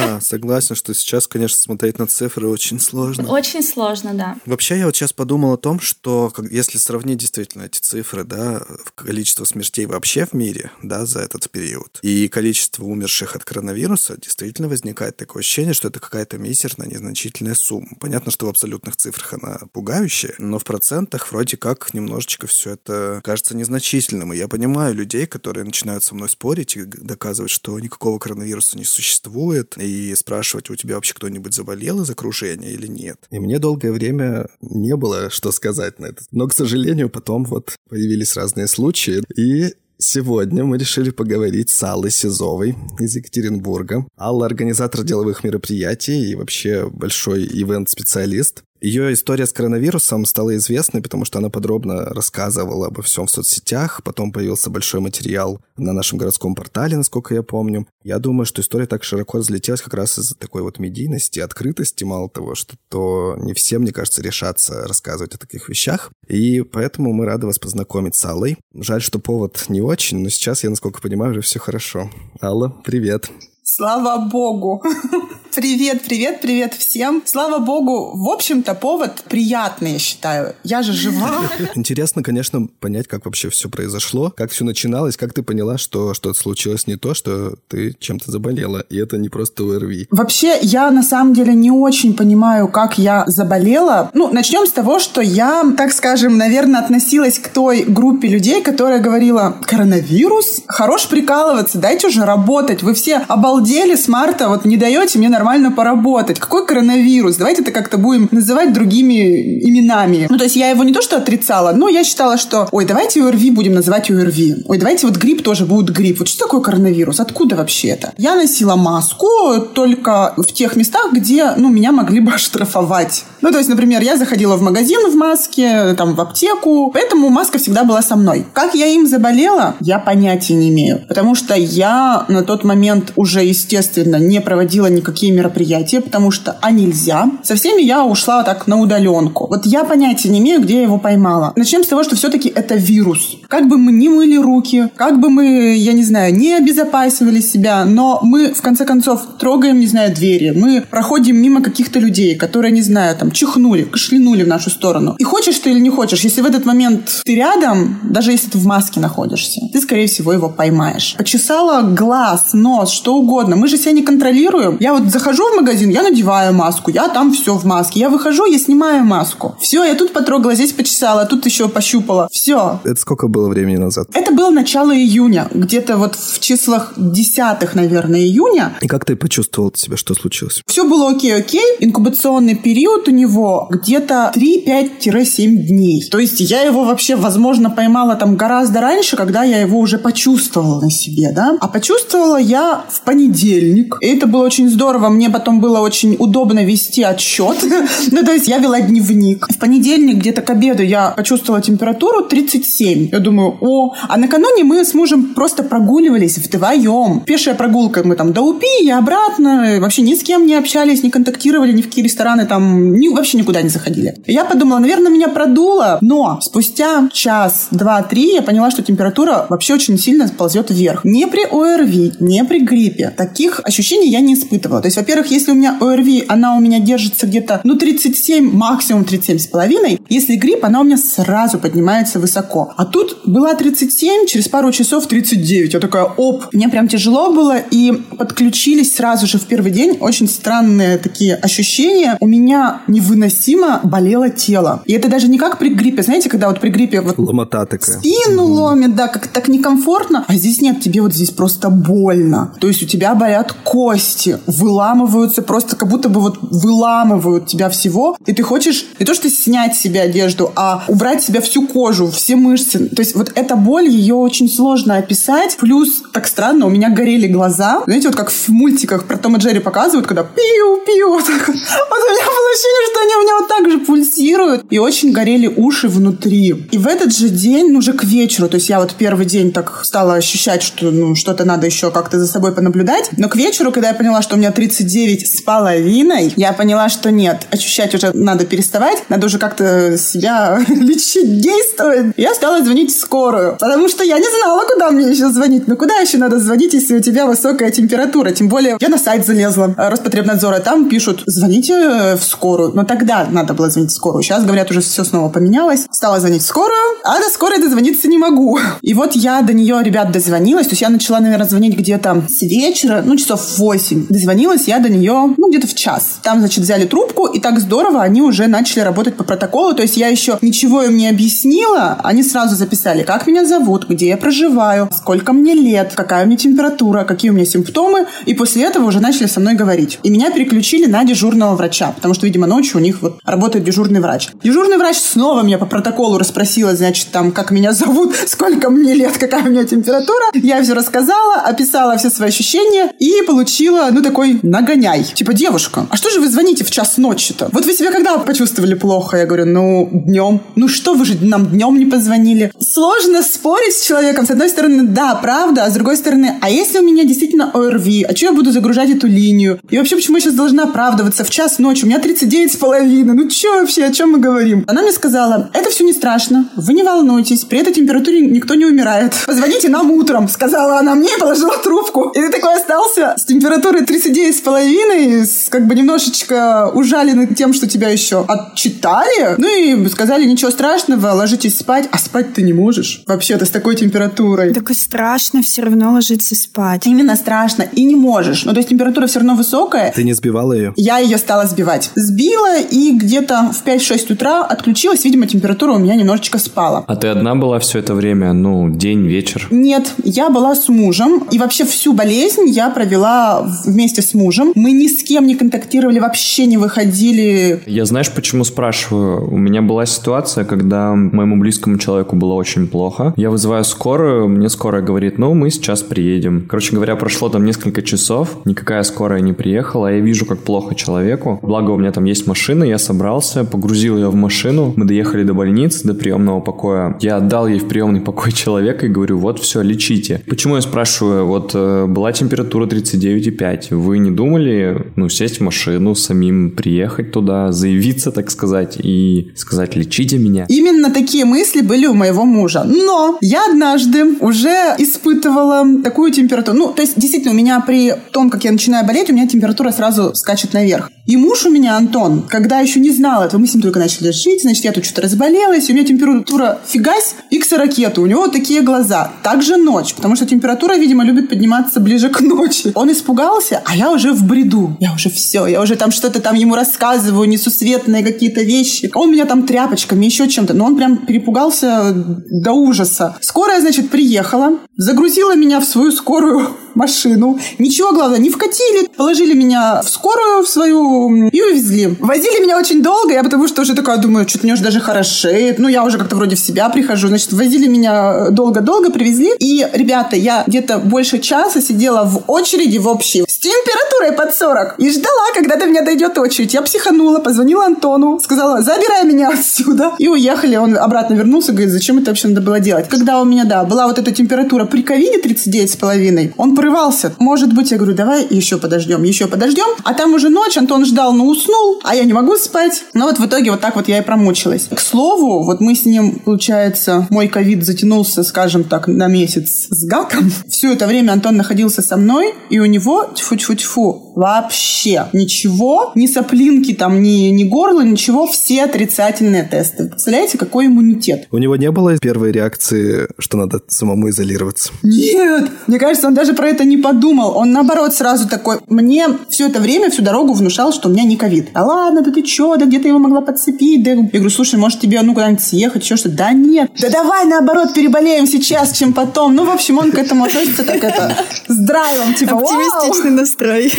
да, согласен, что сейчас, конечно, смотреть на цифры очень сложно. Очень сложно, да. Вообще, я вот сейчас подумал о том, что если сравнить действительно эти цифры, да, количество смертей вообще в мире, да, за этот период, и количество умерших от коронавируса, действительно возникает такое ощущение, что это какая-то мизерная, незначительная сумма. Понятно, что в абсолютных цифрах она пугающая, но в процентах вроде как немножечко все это кажется незначительным. И я понимаю людей, которые начинают со мной спорить и доказывать, что никакого коронавируса не существует, и спрашивать, у тебя вообще кто-нибудь заболел из окружения или нет. И мне долгое время не было что сказать на это. Но, к сожалению, потом вот появились разные случаи, и Сегодня мы решили поговорить с Аллой Сизовой из Екатеринбурга. Алла – организатор деловых мероприятий и вообще большой ивент-специалист. Ее история с коронавирусом стала известной, потому что она подробно рассказывала обо всем в соцсетях. Потом появился большой материал на нашем городском портале, насколько я помню. Я думаю, что история так широко разлетелась как раз из-за такой вот медийности, открытости, мало того, что то не все, мне кажется, решатся рассказывать о таких вещах. И поэтому мы рады вас познакомить с Аллой. Жаль, что повод не очень, но сейчас, я, насколько понимаю, уже все хорошо. Алла, привет. Слава богу. (laughs) Привет, привет, привет всем. Слава богу, в общем-то, повод приятный, я считаю. Я же жива. (laughs) Интересно, конечно, понять, как вообще все произошло, как все начиналось, как ты поняла, что что-то случилось не то, что ты чем-то заболела, и это не просто ОРВИ. Вообще, я на самом деле не очень понимаю, как я заболела. Ну, начнем с того, что я, так скажем, наверное, относилась к той группе людей, которая говорила, коронавирус? Хорош прикалываться, дайте уже работать. Вы все обалдели с марта, вот не даете мне нормально поработать. Какой коронавирус? Давайте это как-то будем называть другими именами. Ну, то есть я его не то что отрицала, но я считала, что, ой, давайте ОРВИ будем называть ОРВИ. Ой, давайте вот грипп тоже будет грипп. Вот что такое коронавирус? Откуда вообще это? Я носила маску только в тех местах, где, ну, меня могли бы оштрафовать. Ну, то есть, например, я заходила в магазин в маске, там, в аптеку, поэтому маска всегда была со мной. Как я им заболела, я понятия не имею. Потому что я на тот момент уже, естественно, не проводила никакие мероприятия, потому что, а нельзя. Со всеми я ушла так на удаленку. Вот я понятия не имею, где я его поймала. Начнем с того, что все-таки это вирус. Как бы мы ни мыли руки, как бы мы, я не знаю, не обезопасивали себя, но мы, в конце концов, трогаем, не знаю, двери, мы проходим мимо каких-то людей, которые, не знаю, там, чихнули, кашлянули в нашу сторону. И хочешь ты или не хочешь, если в этот момент ты рядом, даже если ты в маске находишься, ты, скорее всего, его поймаешь. Почесала глаз, нос, что угодно. Мы же себя не контролируем. Я вот захожу в магазин, я надеваю маску, я там все в маске. Я выхожу, я снимаю маску. Все, я тут потрогала, здесь почесала, тут еще пощупала. Все. Это сколько было времени назад? Это было начало июня. Где-то вот в числах десятых, наверное, июня. И как ты почувствовал себя, что случилось? Все было окей-окей. Инкубационный период у него где-то 3-5-7 дней. То есть я его вообще, возможно, поймала там гораздо раньше, когда я его уже почувствовала на себе, да. А почувствовала я в понедельник. И это было очень здорово. Мне потом было очень удобно вести отчет. (laughs) Ну, то есть я вела дневник. В понедельник где-то к обеду я почувствовала температуру 37. Я думаю, о. А накануне мы с мужем просто прогуливались вдвоем. Пешая прогулка. Мы там до УПИ и обратно. Вообще ни с кем не общались, не контактировали, ни в какие рестораны там, ни, вообще никуда не заходили. Я подумала, наверное, меня продуло. Но спустя час, два, три я поняла, что температура вообще очень сильно ползет вверх. Не при ОРВИ, не при гриппе. Таких ощущений я не испытывала. То есть, во-первых, если у меня ОРВИ, она у меня держится где-то, ну, 37, максимум 37 с половиной. Если грипп, она у меня сразу поднимается высоко. А тут была 37, через пару часов 39. Я такая, оп, мне прям тяжело было. И подключились сразу же в первый день очень странные такие ощущения. У меня невыносимо болело тело. И это даже не как при гриппе. Знаете, когда вот при гриппе вот Ломота такая. спину ломит, да, как так некомфортно. А здесь нет, тебе вот здесь просто больно. То есть у тебя болят кости, выламываются просто, как будто бы вот выламывают тебя всего. И ты хочешь не то, что снять с себя одежду, а убрать себя всю кожу, все мышцы. То есть вот эта боль, ее очень сложно описать. Плюс, так странно, у меня горели глаза. Знаете, вот как в мультиках про Том и Джерри показывают, когда пиу-пиу. (laughs) Вот, вот. у меня было ощущение, что меня вот так же пульсируют. И очень горели уши внутри. И в этот же день, ну, уже к вечеру, то есть я вот первый день так стала ощущать, что ну, что-то надо еще как-то за собой понаблюдать. Но к вечеру, когда я поняла, что у меня 39 с половиной, я поняла, что нет, ощущать уже надо переставать, надо уже как-то себя (laughs) лечить, действовать. Я стала звонить в скорую, потому что я не знала, куда мне еще звонить. Ну куда еще надо звонить, если у тебя высокая температура? Тем более я на сайт залезла Роспотребнадзора, там пишут, звоните в скорую. Но тогда надо было звонить в скорую. Сейчас, говорят, уже все снова поменялось. Стала звонить в скорую, а до скорой дозвониться не могу. И вот я до нее, ребят, дозвонилась. То есть я начала, наверное, звонить где-то с вечера, ну, часов в 8. Дозвонилась я до нее, ну, где-то в час. Там, значит, взяли трубку, и так здорово, они уже начали работать по протоколу. То есть я еще ничего им не объяснила. Они сразу записали, как меня зовут, где я проживаю, сколько мне лет, какая у меня температура, какие у меня симптомы. И после этого уже начали со мной говорить. И меня переключили на дежурного врача, потому что, видимо, ночью у них вот работает дежурный врач. Дежурный врач снова меня по протоколу расспросила, значит, там, как меня зовут, (laughs) сколько мне лет, какая у меня температура. Я все рассказала, описала все свои ощущения и получила, ну, такой нагоняй. Типа, девушка, а что же вы звоните в час ночи-то? Вот вы себя когда почувствовали плохо? Я говорю, ну, днем. Ну что, вы же нам днем не позвонили? Сложно спорить с человеком. С одной стороны, да, правда, а с другой стороны, а если у меня действительно ОРВИ? А что я буду загружать эту линию? И вообще, почему я сейчас должна оправдываться в час ночи? У меня 39 с половиной. Ну что вообще, о чем мы говорим? Она мне сказала, это все не страшно, вы не волнуйтесь, при этой температуре никто не умирает. Позвоните нам утром, сказала она мне и положила трубку. И ты такой остался с температурой 39 с половиной, с, как бы немножечко ужаленный тем, что тебя еще отчитали. Ну и сказали, ничего страшного, ложитесь спать. А спать ты не можешь вообще-то с такой температурой. Так и страшно все равно ложиться спать. Именно страшно. И не можешь. Ну, то есть температура все равно высокая. Ты не сбивала ее? Я ее стала сбивать. Сбила и где-то в 5-6 утра отключилась. Видимо, температура у меня немножечко спала. А ты одна была все это время? Ну, день, вечер? Нет, я была с мужем. И вообще всю болезнь я провела вместе с мужем. мужем. Мы ни с кем не контактировали, вообще не выходили. Я знаешь, почему спрашиваю? У меня была ситуация, когда моему близкому человеку было очень плохо. Я вызываю скорую, мне скорая говорит, ну, мы сейчас приедем. Короче говоря, прошло там несколько часов, никакая скорая не приехала, а я вижу, как плохо человеку. Благо, у меня там есть машина, я собрался, погрузил ее в машину, мы доехали до больницы, до приемного покоя. Я отдал ей в приемный покой (laughs) человека и говорю, вот все, лечите. Почему я спрашиваю, вот э, была температура 39,5, вы не думали, ну, сесть в машину, самим приехать туда, заявиться, так сказать, и сказать, лечите меня? Именно такие мысли были у моего мужа. Но я однажды уже испытывала такую температуру. Ну, то есть, действительно, у меня при том, как я начинаю болеть, у меня температура сразу скачет наверх. И муж у меня, Антон, когда еще не знал этого, мы с ним только начали жить, значит, я тут что-то разболелась, у меня температура фигась, икс ракету, у него такие глаза. Также ночь, потому что температура, видимо, любит подниматься ближе к ночи. Он испугался, а я уже в бреду. Я уже все, я уже там что-то там ему рассказываю, несусветные какие-то вещи. Он меня там тряпочками, еще чем-то. Но он прям перепугался до ужаса. Скорая, значит, приехала, загрузила меня в свою скорую машину. Ничего, главное, не вкатили. Положили меня в скорую в свою и увезли. Возили меня очень долго, я потому что уже такая думаю, что-то мне уже даже хорошеет. Ну, я уже как-то вроде в себя прихожу. Значит, возили меня долго-долго, привезли. И, ребята, я где-то больше часа сидела в очереди в общей с температурой под 40 и ждала, когда до меня дойдет очередь. Я психанула, позвонила Антону, сказала, забирай меня отсюда. И уехали. Он обратно вернулся, говорит, зачем это вообще надо было делать? Когда у меня, да, была вот эта температура при ковиде 39,5, он порывался. Может быть, я говорю, давай еще подождем, еще подождем. А там уже ночь, Антон ждал, но уснул, а я не могу спать. Но вот в итоге вот так вот я и промучилась. К слову, вот мы с ним, получается, мой ковид затянулся, скажем так, на месяц с гаком. Все это время Антон находился со мной, и у него, тьфу-тьфу-тьфу, вообще ничего, ни соплинки там, ни, ни горло, ничего, все отрицательные тесты. Представляете, какой иммунитет? У него не было первой реакции, что надо самому изолироваться? Нет! Мне кажется, он даже про это не подумал. Он, наоборот, сразу такой... Мне все это время, всю дорогу внушал, что у меня не ковид. Да ладно, да ты че, да где-то его могла подцепить. Да... Я говорю, слушай, может тебе ну куда-нибудь съехать, еще что-то? Да нет. Да давай, наоборот, переболеем сейчас, чем потом. Ну, в общем, он к этому относится так это с драйвом, типа, Оптимистичный настрой.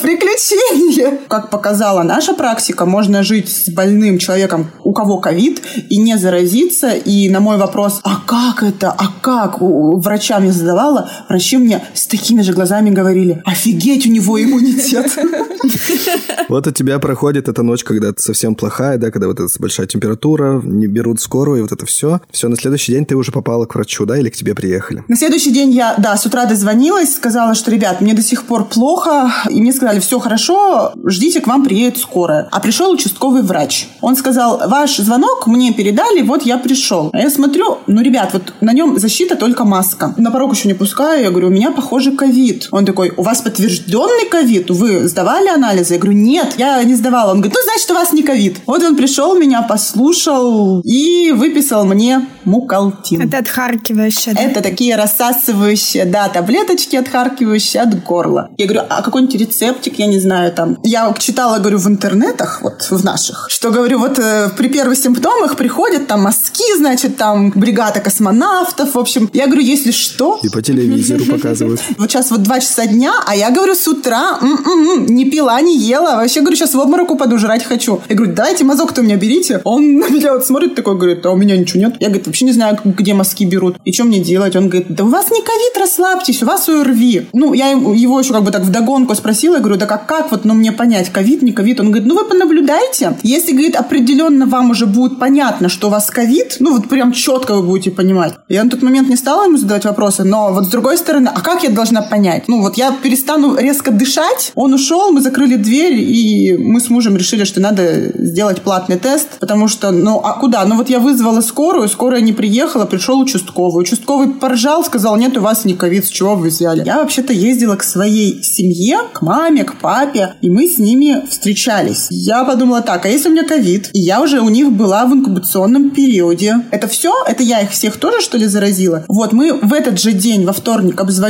Приключение! Как показала наша практика, можно жить с больным человеком, у кого ковид, и не заразиться. И на мой вопрос, а как это, а как? Врачам я задавала, врачи мне с такими же глазами говорили, офигеть, у него иммунитет. (laughs) Вот у тебя проходит эта ночь, когда ты совсем плохая, да, когда вот эта большая температура, не берут скорую, и вот это все. Все, на следующий день ты уже попала к врачу, да, или к тебе приехали? На следующий день я, да, с утра дозвонилась, сказала, что, ребят, мне до сих пор плохо, и мне сказали, все хорошо, ждите, к вам приедет скорая. А пришел участковый врач. Он сказал, ваш звонок мне передали, вот я пришел. А я смотрю, ну, ребят, вот на нем защита только маска. На порог еще не пускаю, я говорю, у меня, похоже, ковид. Он такой, у вас подтвержденный ковид? Вы сдавали анализы? Я говорю, нет, я не сдавала. Он говорит, ну, значит, у вас не ковид. Вот он пришел, меня послушал и выписал мне мукалтин. Это отхаркивающее, да? Это такие рассасывающие, да, таблеточки отхаркивающие от горла. Я говорю, а какой-нибудь рецептик, я не знаю, там. Я читала, говорю, в интернетах, вот в наших, что, говорю, вот э, при первых симптомах приходят там мазки, значит, там бригада космонавтов, в общем. Я говорю, если что... И по телевизору (laughs) показывают. (laughs) Вот сейчас вот два часа дня, а я говорю, с утра м-м-м, не пила, не ела. Вообще, говорю, сейчас в обморок упаду, жрать хочу. Я говорю, давайте мазок-то у меня берите. Он на меня вот смотрит такой, говорит, а у меня ничего нет. Я, говорит, вообще не знаю, где мазки берут. И что мне делать? Он говорит, да у вас не ковид, расслабьтесь, у вас ОРВИ. Ну, я его еще как бы так вдогонку спросила, я говорю, да как, как вот, ну, мне понять, ковид, не ковид? Он говорит, ну, вы понаблюдайте. Если, говорит, определенно вам уже будет понятно, что у вас ковид, ну, вот прям четко вы будете понимать. Я на тот момент не стала ему задавать вопросы, но вот с другой стороны, а как я должна понять? Ну, вот я перестану резко дышать, он ушел, мы закрыли дверь, и мы с мужем решили, что надо сделать платный тест, потому что, ну, а куда? Ну, вот я вызвала скорую, скорая не приехала, пришел участковый. Участковый поржал, сказал, нет, у вас не ковид, с чего вы взяли? Я вообще-то ездила к своей семье, к маме, к папе, и мы с ними встречались. Я подумала так, а если у меня ковид, и я уже у них была в инкубационном периоде, это все? Это я их всех тоже, что ли, заразила? Вот, мы в этот же день, во вторник, обзвонили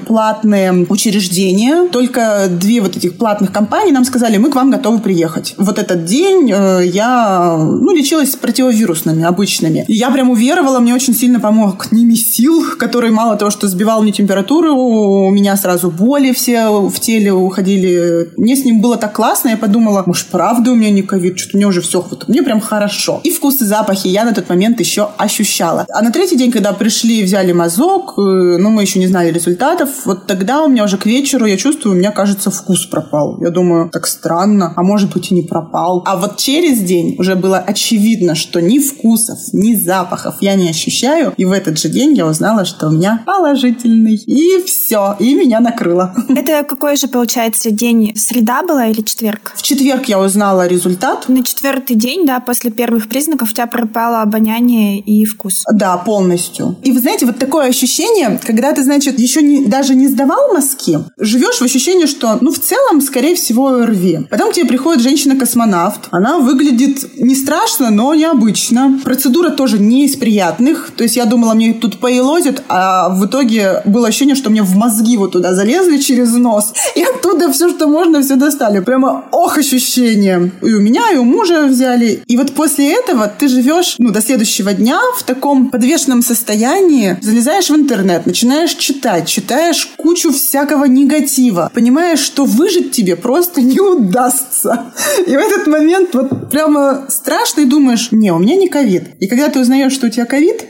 платные учреждения, только две вот этих платных компаний нам сказали, мы к вам готовы приехать. Вот этот день э, я, ну, лечилась с противовирусными, обычными. И я прям уверовала, мне очень сильно помог Немесил, который мало того, что сбивал мне температуру, у меня сразу боли все в пухтели, уходили. Мне с ним было так классно, я подумала, может, правда у меня не ковид, что-то мне уже все, вот, мне прям хорошо. И вкус и запахи я на тот момент еще ощущала. А на третий день, когда пришли, взяли мазок, э, ну, мы еще не знали результатов, вот тогда у меня уже к вечеру, я чувствую, у меня, кажется, вкус пропал. Я думаю, так странно, а может быть и не пропал. А вот через день уже было очевидно, что ни вкусов, ни запахов я не ощущаю. И в этот же день я узнала, что у меня положительный. И все, и меня накрыло. (laughs) Это какой же, получается, день? Среда была или четверг? В четверг я узнала результат. На четвертый день, да, после первых признаков у тебя пропало обоняние и вкус. Да, полностью. И вы знаете, вот такое ощущение, когда ты, значит, еще не, даже не сдавал мазки, живешь в ощущении, что, ну, в целом, скорее всего, ОРВИ. Потом к тебе приходит женщина-космонавт. Она выглядит не страшно, но необычно. Процедура тоже не из приятных. То есть я думала, мне тут поелозят, а в итоге было ощущение, что мне в мозги вот туда залезли через нос. И оттуда все, что можно, все достали. Прямо ох, ощущение. И у меня, и у мужа взяли. И вот после этого ты живешь, ну, до следующего дня в таком подвешенном состоянии, залезаешь в интернет, начинаешь читать, читаешь кучу всякого негатива, понимаешь, что выжить тебе просто не удастся. И в этот момент вот прямо страшно и думаешь, не, у меня не ковид. И когда ты узнаешь, что у тебя ковид,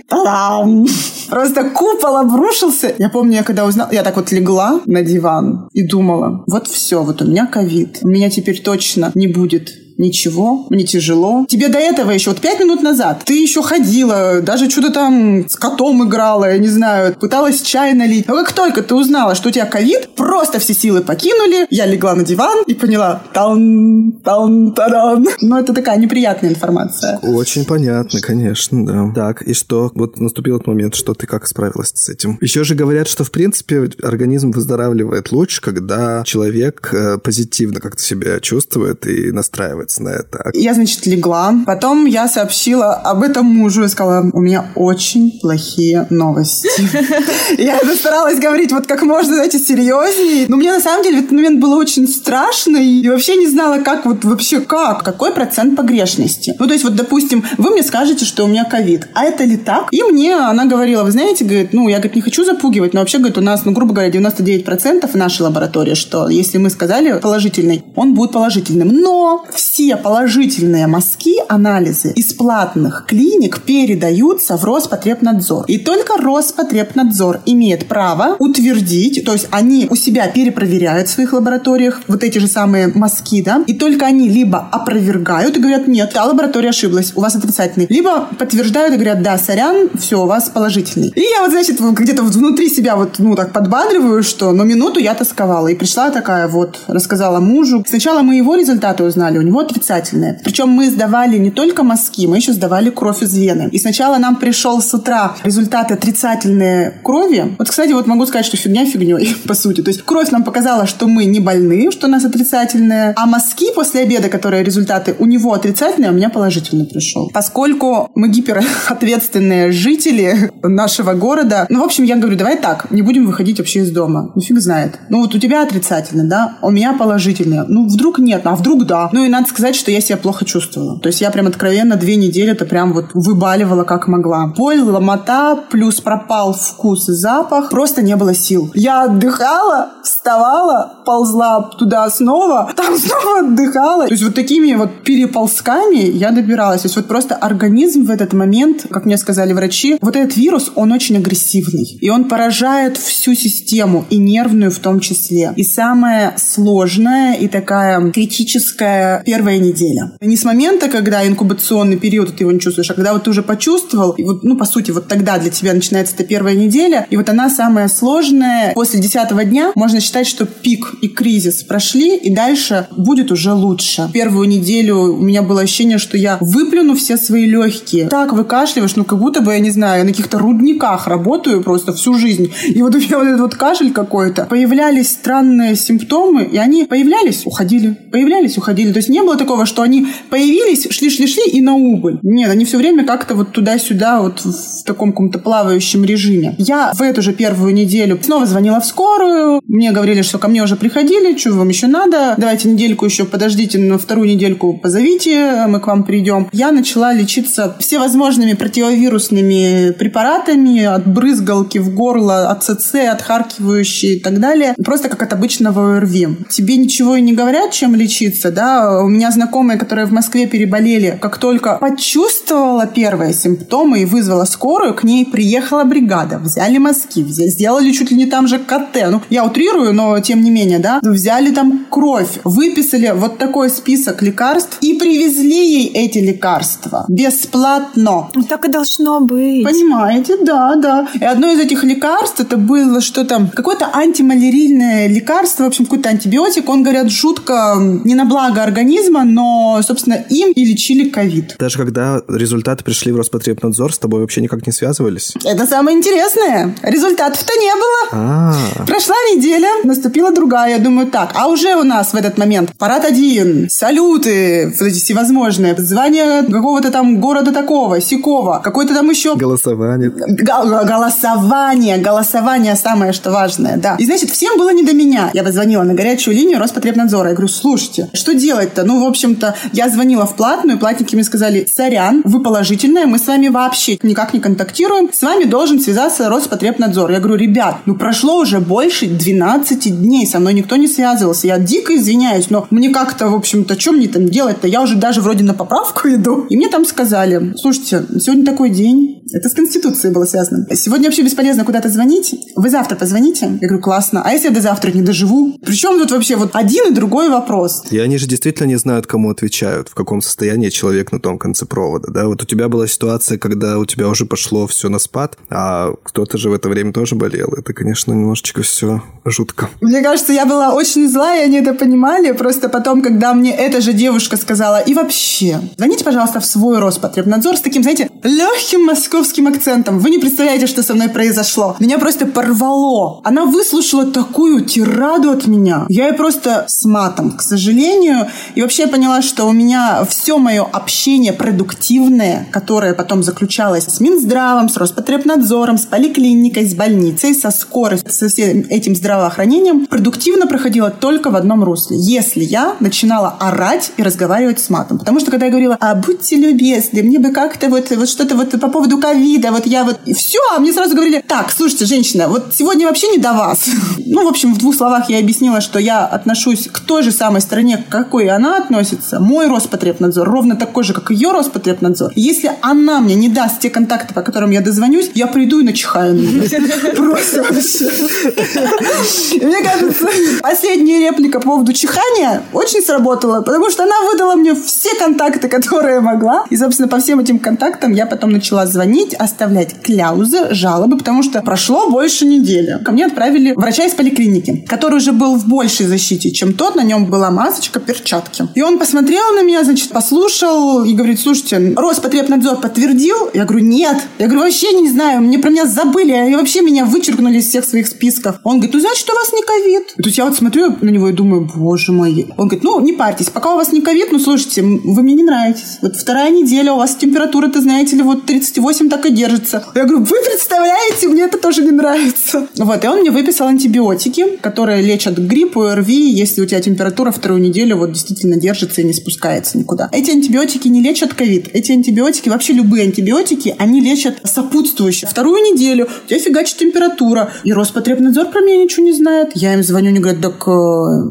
просто купол обрушился. Я помню, я когда узнала, я так вот легла на диван и думала, вот все, вот у меня ковид. У меня теперь точно не будет ничего, мне тяжело. Тебе до этого еще, вот пять минут назад, ты еще ходила, даже что-то там с котом играла, я не знаю, пыталась чай налить. Но как только ты узнала, что у тебя ковид, просто все силы покинули, я легла на диван и поняла, тан тан таран Но это такая неприятная информация. Очень понятно, конечно, да. Так, и что? Вот наступил этот момент, что ты как справилась с этим? Еще же говорят, что, в принципе, организм выздоравливает лучше, когда человек э, позитивно как-то себя чувствует и настраивает настраивается на это. Я, значит, легла. Потом я сообщила об этом мужу и сказала, у меня очень плохие новости. (laughs) Я старалась говорить вот как можно, знаете, серьезнее. Но мне на самом деле в этот момент было очень страшно и вообще не знала, как вот вообще как, какой процент погрешности. Ну, то есть вот, допустим, вы мне скажете, что у меня ковид, а это ли так? И мне она говорила, вы знаете, говорит, ну, я, говорит, не хочу запугивать, но вообще, говорит, у нас, ну, грубо говоря, 99% в нашей лаборатории, что если мы сказали положительный, он будет положительным. Но все все положительные мазки, анализы из платных клиник передаются в Роспотребнадзор. И только Роспотребнадзор имеет право утвердить, то есть они у себя перепроверяют в своих лабораториях вот эти же самые мазки, да, и только они либо опровергают и говорят, нет, та лаборатория ошиблась, у вас отрицательный, либо подтверждают и говорят, да, сорян, все, у вас положительный. И я вот, значит, где-то внутри себя вот, ну, так подбадриваю, что на минуту я тосковала. И пришла такая вот, рассказала мужу. Сначала мы его результаты узнали, у него отрицательное. Причем мы сдавали не только мазки, мы еще сдавали кровь из вены. И сначала нам пришел с утра результаты отрицательные крови. Вот, кстати, вот могу сказать, что фигня фигней, (laughs) по сути. То есть кровь нам показала, что мы не больны, что у нас отрицательные, а мазки после обеда, которые результаты у него отрицательные, у меня положительный пришел. Поскольку мы гиперответственные жители нашего города, ну, в общем, я говорю, давай так, не будем выходить вообще из дома. Ну, фиг знает. Ну, вот у тебя отрицательный, да, у меня положительный. Ну, вдруг нет, а вдруг да. Ну, и надо сказать, что я себя плохо чувствовала. То есть я прям откровенно две недели это прям вот выбаливала как могла. Боль, ломота, плюс пропал вкус и запах. Просто не было сил. Я отдыхала, вставала, ползла туда снова, (laughs) там снова отдыхала. То есть вот такими вот переползками я добиралась. То есть вот просто организм в этот момент, как мне сказали врачи, вот этот вирус, он очень агрессивный. И он поражает всю систему, и нервную в том числе. И самое сложное и такая критическая первая первая неделя. Не с момента, когда инкубационный период, ты его не чувствуешь, а когда вот ты уже почувствовал, и вот, ну, по сути, вот тогда для тебя начинается эта первая неделя, и вот она самая сложная. После десятого дня можно считать, что пик и кризис прошли, и дальше будет уже лучше. Первую неделю у меня было ощущение, что я выплюну все свои легкие. Так выкашливаешь, ну, как будто бы, я не знаю, на каких-то рудниках работаю просто всю жизнь. И вот у меня вот этот вот кашель какой-то. Появлялись странные симптомы, и они появлялись, уходили, появлялись, уходили. То есть не было такого, что они появились, шли-шли-шли и на убыль. Нет, они все время как-то вот туда-сюда вот в таком каком-то плавающем режиме. Я в эту же первую неделю снова звонила в скорую. Мне говорили, что ко мне уже приходили, что вам еще надо. Давайте недельку еще подождите, на вторую недельку позовите, мы к вам придем. Я начала лечиться всевозможными противовирусными препаратами, от брызгалки в горло, от ЦЦ, отхаркивающие и так далее. Просто как от обычного ОРВИ. Тебе ничего и не говорят, чем лечиться, да? У меня знакомые, которые в Москве переболели, как только почувствовала первые симптомы и вызвала скорую, к ней приехала бригада, взяли мазки, взяли, сделали чуть ли не там же КТ. Ну, я утрирую, но тем не менее, да? Взяли там кровь, выписали вот такой список лекарств и привезли ей эти лекарства бесплатно. Ну, так и должно быть. Понимаете, да, да. И одно из этих лекарств, это было что-то, какое-то антималярийное лекарство, в общем, какой-то антибиотик. Он, говорят, жутко не на благо организма, но, собственно, им и лечили ковид. Даже когда результаты пришли в Роспотребнадзор, с тобой вообще никак не связывались? Это самое интересное. Результатов-то не было. А, Прошла неделя, наступила другая. Я думаю, так, а уже у нас в этот момент парад один, салюты, вот эти всевозможные, звание какого-то там города такого, сякого, какой-то там еще голосование. Г- голосование, голосование самое, что важное, да. И, значит, всем было не до меня. Я позвонила на горячую линию Роспотребнадзора. Я говорю, слушайте, что делать-то? Ну, в общем-то, я звонила в платную, платники мне сказали, сорян, вы положительная, мы с вами вообще никак не контактируем, с вами должен связаться Роспотребнадзор. Я говорю, ребят, ну прошло уже больше 12 дней, со мной никто не связывался. Я дико извиняюсь, но мне как-то, в общем-то, что мне там делать-то? Я уже даже вроде на поправку (laughs) иду. И мне там сказали, слушайте, сегодня такой день, это с Конституцией было связано. Сегодня вообще бесполезно куда-то звонить. Вы завтра позвоните? Я говорю, классно. А если я до завтра не доживу? Причем тут вообще вот один и другой вопрос. И они же действительно не знают, кому отвечают, в каком состоянии человек на том конце провода, да? Вот у тебя была ситуация, когда у тебя уже пошло все на спад, а кто-то же в это время тоже болел. Это, конечно, немножечко все жутко. Мне кажется, я была очень зла, и они это понимали. Просто потом, когда мне эта же девушка сказала, и вообще, звоните, пожалуйста, в свой Роспотребнадзор с таким, знаете, легким московским акцентом. Вы не представляете, что со мной произошло. Меня просто порвало. Она выслушала такую тираду от меня. Я ей просто с матом, к сожалению. И вообще я поняла, что у меня все мое общение продуктивное, которое потом заключалось с Минздравом, с Роспотребнадзором, с поликлиникой, с больницей, со скорой, со всем этим здравоохранением, продуктивно проходило только в одном русле. Если я начинала орать и разговаривать с матом. Потому что когда я говорила, а будьте любезны, мне бы как-то вот, вот что-то вот по поводу ковида, вот я вот... И все, а мне сразу говорили, так, слушайте, женщина, вот сегодня вообще не до вас. (laughs) Ну, в общем, в двух словах я объяснила, что я отношусь к той же самой стране, какой она относится. Мой Роспотребнадзор ровно такой же, как ее Роспотребнадзор. Если она мне не даст те контакты, по которым я дозвонюсь, я приду и начихаю на нее. (laughs) Просто вообще. Мне кажется, последняя реплика по поводу чихания очень сработала, потому что она выдала мне все контакты, которые могла. И, собственно, по всем этим контактам я потом начала звонить, оставлять кляузы, жалобы, потому что прошло больше недели. Ко мне отправили врача из поликлиники, который уже был в большей защите, чем тот. На нем была масочка, перчатки. И он посмотрел на меня, значит, послушал и говорит, слушайте, Роспотребнадзор подтвердил? Я говорю, нет. Я говорю, вообще не знаю, мне про меня забыли, и вообще меня вычеркнули из всех своих списков. Он говорит, ну, значит, у вас не ковид. То есть я вот смотрю на него и думаю, боже мой. Он говорит, ну, не парьтесь, пока у вас не ковид, ну, слушайте, вы мне не нравитесь. Вот вторая неделя, у вас температура-то, знаете ли, вот 38 так и держится. Я говорю, вы представляете, мне это тоже не нравится. Вот, и он мне выписал антибиотики, которые лечат грипп, ОРВИ, если у тебя температура вторую неделю вот действительно держится и не спускается никуда. Эти антибиотики не лечат ковид. Эти антибиотики, вообще любые антибиотики, они лечат сопутствующие. Вторую неделю у тебя фигачит температура. И Роспотребнадзор про меня ничего не знает. Я им звоню, они говорят, так э,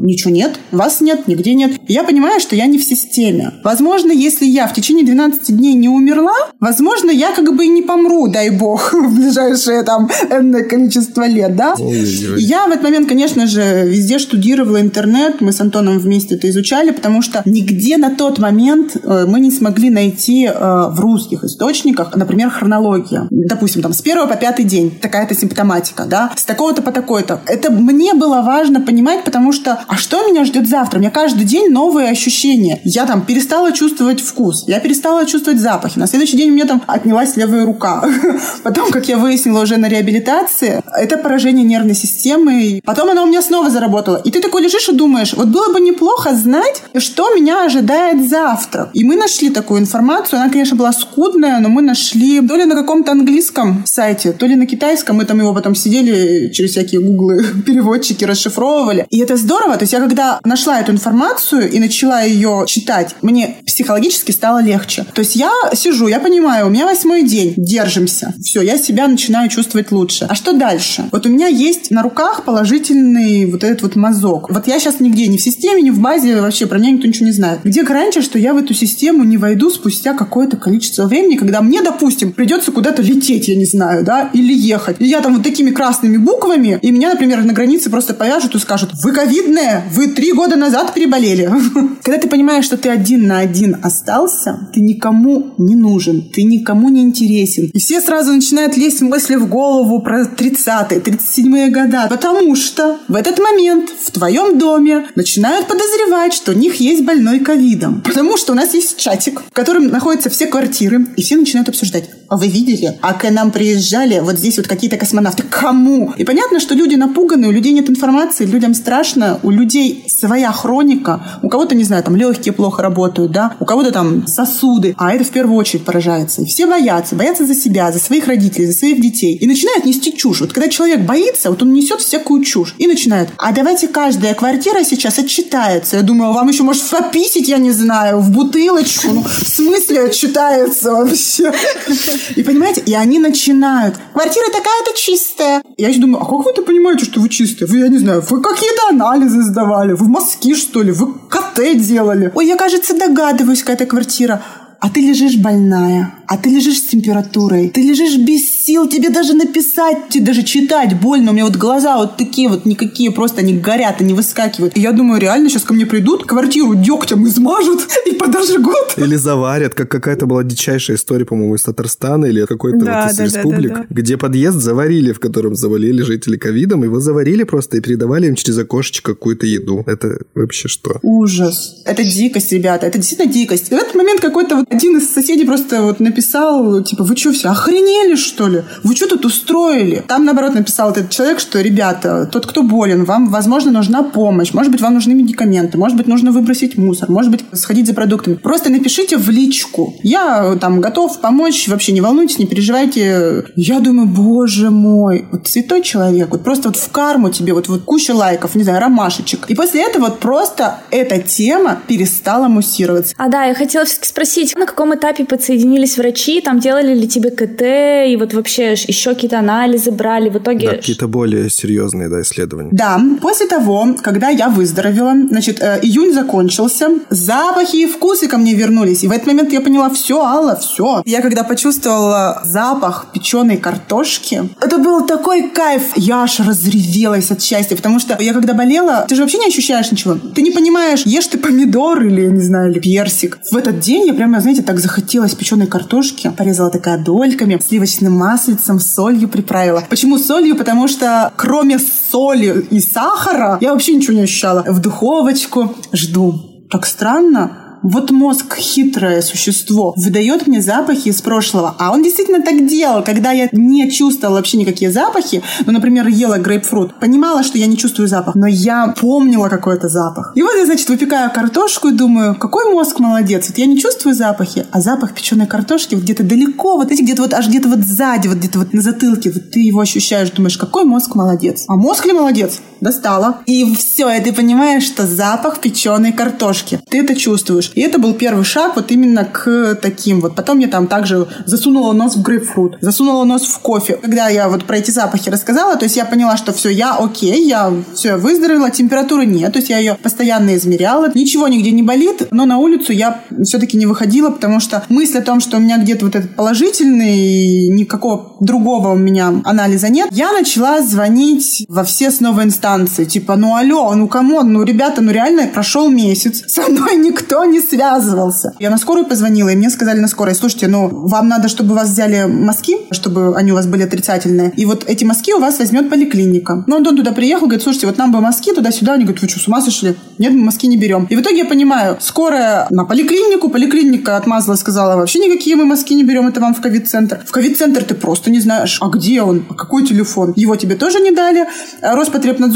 ничего нет, вас нет, нигде нет. И я понимаю, что я не в системе. Возможно, если я в течение 12 дней не умерла, возможно, я как бы и не помру, дай бог, (laughs) в ближайшее там энное количество лет, да? Ой-ой-ой. Я в этот момент, конечно же, везде штудировала интернет, мы с Антоном вместе это изучали, потому что нигде на тот момент э, мы не смогли найти э, в русских источниках, например, хронология. Допустим, там с первого по пятый день такая-то симптоматика, да, с такого-то по такой-то. Это мне было важно понимать, потому что, а что меня ждет завтра? У меня каждый день новые ощущения. Я там перестала чувствовать вкус, я перестала чувствовать запахи. На следующий день у меня там отнялась левая рука. (laughs) Потом, как я выяснила уже на реабилитации, это поражение нервной системы. Потом она у меня снова заработала. И ты такой лежишь и думаешь, вот было бы неплохо знать, что меня ожидает завтра. И мы нашли такую информацию. Она, конечно, была скудная, но мы нашли то ли на каком-то английском сайте, то ли на китайском. Мы там его потом сидели через всякие гуглы, (laughs) переводчики расшифровывали. И это здорово. То есть я когда нашла эту информацию и начала ее читать, мне психологически стало легче. То есть я сижу, я понимаю, у меня восьмой день, держимся. Все, я себя начинаю чувствовать лучше. А что дальше? Вот у меня есть на руках положительный вот этот вот мазок. Вот я сейчас нигде, ни в системе, ни в базе, вообще про меня никто ничего не знает. Где гарантия, что я в эту систему не войду спустя какое-то количество времени, когда мне, допустим, придется куда-то лететь, я не знаю, да, или ехать. И я там вот такими красными буквами, и меня, например, на границе просто повяжут и скажут, вы ковидная, вы три года назад переболели. (laughs) Когда ты понимаешь, что ты один на один остался, ты никому не нужен, ты никому не интересен. И все сразу начинают лезть мысли в голову про 30-е, 37-е года, потому что в этот момент в твоем доме начинают подозревать, что у них есть больной ковидом. Потому что у нас есть чатик, в котором находятся все квартиры, и все начинают обсуждать. А вы видели? А к нам приезжали вот здесь вот какие-то космонавты. Кому? И понятно, что люди напуганы, у людей нет информации, людям страшно, у людей своя хроника, у кого-то, не знаю, там легкие плохо работают, да, у кого-то там сосуды, а это в первую очередь поражается. И все боятся, боятся за себя, за своих родителей, за своих детей. И начинают нести чушь. Вот когда человек боится, вот он несет всякую чушь. И начинают, а давайте каждая квартира сейчас отчитается. Я думаю, вам еще может пописить, я не знаю, в бутылочку. Ну, в смысле отчитается вообще? И понимаете, и они начинают. Квартира такая-то чистая. Я еще думаю, а как вы это понимаете, что вы чистые? Вы, я не знаю, вы какие-то анализы сдавали? Вы мазки, что ли? Вы КТ делали? Ой, я, кажется, догадываюсь, какая это квартира а ты лежишь больная, а ты лежишь с температурой, ты лежишь без сил, тебе даже написать, тебе даже читать больно. У меня вот глаза вот такие вот никакие, просто они горят, они выскакивают. И я думаю, реально сейчас ко мне придут, квартиру дегтем измажут (laughs) и подожгут. Или заварят, как какая-то была дичайшая история, по-моему, из Татарстана или какой-то да, вот из да, республик, да, да, да. где подъезд заварили, в котором заболели жители ковидом, его заварили просто и передавали им через окошечко какую-то еду. Это вообще что? Ужас. Это дикость, ребята, это действительно дикость. И в этот момент какой-то вот один из соседей просто вот написал, типа, вы что, все охренели, что ли? Вы что тут устроили? Там, наоборот, написал этот человек, что, ребята, тот, кто болен, вам, возможно, нужна помощь, может быть, вам нужны медикаменты, может быть, нужно выбросить мусор, может быть, сходить за продуктами. Просто напишите в личку. Я там готов помочь, вообще не волнуйтесь, не переживайте. Я думаю, боже мой, вот святой человек, вот просто вот в карму тебе вот, вот куча лайков, не знаю, ромашечек. И после этого вот просто эта тема перестала муссироваться. А да, я хотела все-таки спросить, на каком этапе подсоединились врачи, там делали ли тебе КТ, и вот вообще еще какие-то анализы брали, в итоге... Да, какие-то более серьезные, да, исследования. Да, после того, когда я выздоровела, значит, э, июнь закончился, запахи и вкусы ко мне вернулись, и в этот момент я поняла, все, Алла, все. Я когда почувствовала запах печеной картошки, это был такой кайф. Я аж разревелась от счастья, потому что я когда болела, ты же вообще не ощущаешь ничего. Ты не понимаешь, ешь ты помидор или, не знаю, или персик. В этот день я прямо, знаете, так захотелось печеной картошки. Порезала такая дольками, сливочным маслицем, солью приправила. Почему солью? Потому что кроме соли и сахара я вообще ничего не ощущала. В духовочку жду. Так странно. Вот мозг хитрое существо выдает мне запахи из прошлого. А он действительно так делал, когда я не чувствовала вообще никакие запахи. Ну, например, ела грейпфрут. Понимала, что я не чувствую запах, но я помнила какой-то запах. И вот я, значит, выпекаю картошку и думаю, какой мозг молодец. Вот я не чувствую запахи, а запах печеной картошки вот где-то далеко, вот эти где-то вот аж где-то вот сзади, вот где-то вот на затылке, вот ты его ощущаешь, думаешь, какой мозг молодец. А мозг ли молодец? Достала. И все, и ты понимаешь, что запах печеной картошки. Ты это чувствуешь. И это был первый шаг вот именно к таким вот. Потом я там также засунула нос в грейпфрут, засунула нос в кофе. Когда я вот про эти запахи рассказала, то есть я поняла, что все, я окей, я все, выздоровела, температуры нет, то есть я ее постоянно измеряла, ничего нигде не болит, но на улицу я все-таки не выходила, потому что мысль о том, что у меня где-то вот этот положительный, никакого другого у меня анализа нет, я начала звонить во все снова инстанции инстанции. Типа, ну алло, ну come on, ну ребята, ну реально прошел месяц, (laughs) со мной никто не связывался. Я на скорую позвонила, и мне сказали на скорой, слушайте, ну вам надо, чтобы вас взяли мазки, чтобы они у вас были отрицательные. И вот эти мазки у вас возьмет поликлиника. Ну, Антон туда приехал, говорит, слушайте, вот нам бы мазки туда-сюда. Они говорят, вы что, с ума сошли? Нет, мы мазки не берем. И в итоге я понимаю, скорая на поликлинику, поликлиника отмазала, сказала, вообще никакие мы мазки не берем, это вам в ковид-центр. В ковид-центр ты просто не знаешь, а где он, а какой телефон. Его тебе тоже не дали. А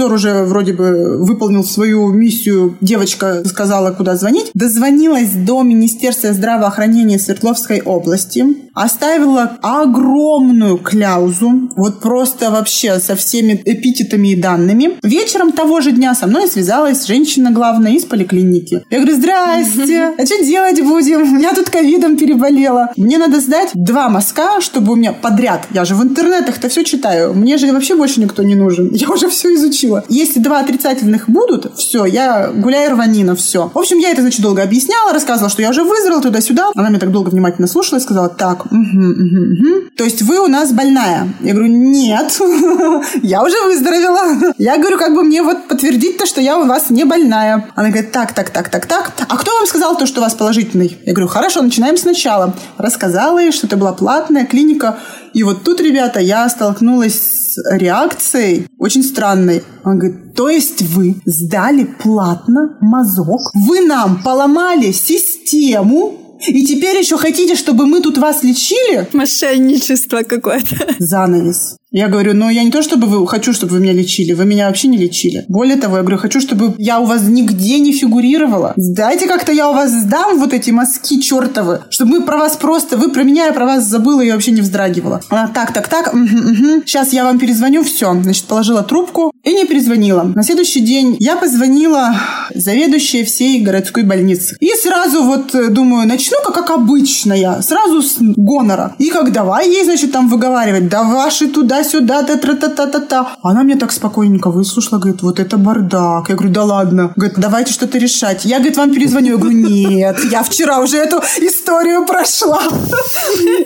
Роспотребнадзор уже вроде бы выполнил свою миссию. Девочка сказала, куда звонить. Дозвонилась до Министерства здравоохранения Свердловской области. Оставила огромную кляузу. Вот просто вообще со всеми эпитетами и данными. Вечером того же дня со мной связалась женщина главная из поликлиники. Я говорю, здрасте, а что делать будем? Я тут ковидом переболела. Мне надо сдать два мазка, чтобы у меня подряд. Я же в интернетах-то все читаю. Мне же вообще больше никто не нужен. Я уже все изучила. Если два отрицательных будут, все, я гуляю рванина, все. В общем, я это, значит, долго объясняла, рассказывала, что я уже выздоровела туда-сюда. Она меня так долго внимательно слушала и сказала, так, угу, угу, угу. то есть вы у нас больная? Я говорю, нет, (laughs) я уже выздоровела. Я говорю, как бы мне вот подтвердить то, что я у вас не больная. Она говорит, так, так, так, так, так. А кто вам сказал то, что у вас положительный? Я говорю, хорошо, начинаем сначала. Рассказала ей, что это была платная клиника. И вот тут, ребята, я столкнулась с реакцией очень странной. Он говорит, то есть вы сдали платно мазок? Вы нам поломали систему, и теперь еще хотите, чтобы мы тут вас лечили? Мошенничество какое-то. Занавес. Я говорю, ну я не то чтобы вы, хочу, чтобы вы меня лечили, вы меня вообще не лечили. Более того, я говорю, хочу, чтобы я у вас нигде не фигурировала. Дайте как-то я у вас сдам вот эти мазки чертовы, чтобы мы про вас просто, вы про меня, я про вас забыла и вообще не вздрагивала. Она, так, так, так, угу, угу. сейчас я вам перезвоню, все. Значит, положила трубку и не перезвонила. На следующий день я позвонила заведующей всей городской больницы. И сразу вот э, думаю, начну-ка как обычно я, сразу с гонора. И как давай ей, значит, там выговаривать, да ваши туда туда-сюда, та та та та та та Она мне так спокойненько выслушала, говорит, вот это бардак. Я говорю, да ладно. Говорит, давайте что-то решать. Я, говорит, вам перезвоню. Я говорю, нет, я вчера уже эту историю прошла.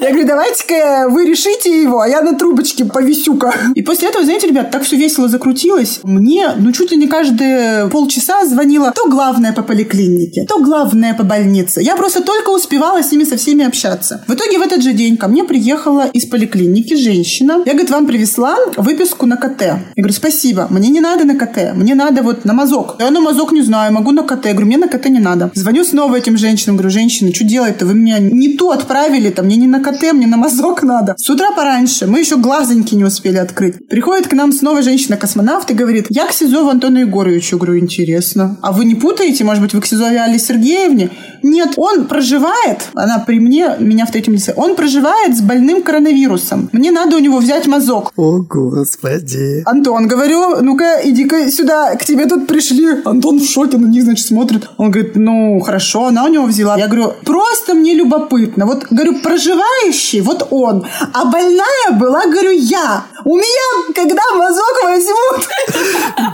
Я говорю, давайте-ка вы решите его, а я на трубочке повисю-ка. И после этого, знаете, ребят, так все весело закрутилось. Мне, ну, чуть ли не каждые полчаса звонила то главное по поликлинике, то главное по больнице. Я просто только успевала с ними со всеми общаться. В итоге в этот же день ко мне приехала из поликлиники женщина. Я, говорит, вам вам привезла выписку на КТ. Я говорю, спасибо, мне не надо на КТ, мне надо вот на мазок. Я на мазок не знаю, могу на КТ. Я говорю, мне на КТ не надо. Звоню снова этим женщинам, говорю, женщины, что делать-то? Вы меня не то отправили, там, мне не на КТ, мне на мазок надо. С утра пораньше, мы еще глазоньки не успели открыть. Приходит к нам снова женщина-космонавт и говорит, я к Сизову Антону Егоровичу. Говорю, интересно. А вы не путаете? Может быть, вы к Сизове Алле Сергеевне? Нет, он проживает, она при мне, меня в третьем лице, он проживает с больным коронавирусом. Мне надо у него взять мазок. О, господи. Антон, говорю, ну-ка, иди-ка сюда, к тебе тут пришли. Антон в шоке на них, значит, смотрит. Он говорит, ну, хорошо, она у него взяла. Я говорю, просто мне любопытно. Вот, говорю, проживающий, вот он. А больная была, говорю, я. У меня, когда мазок возьмут.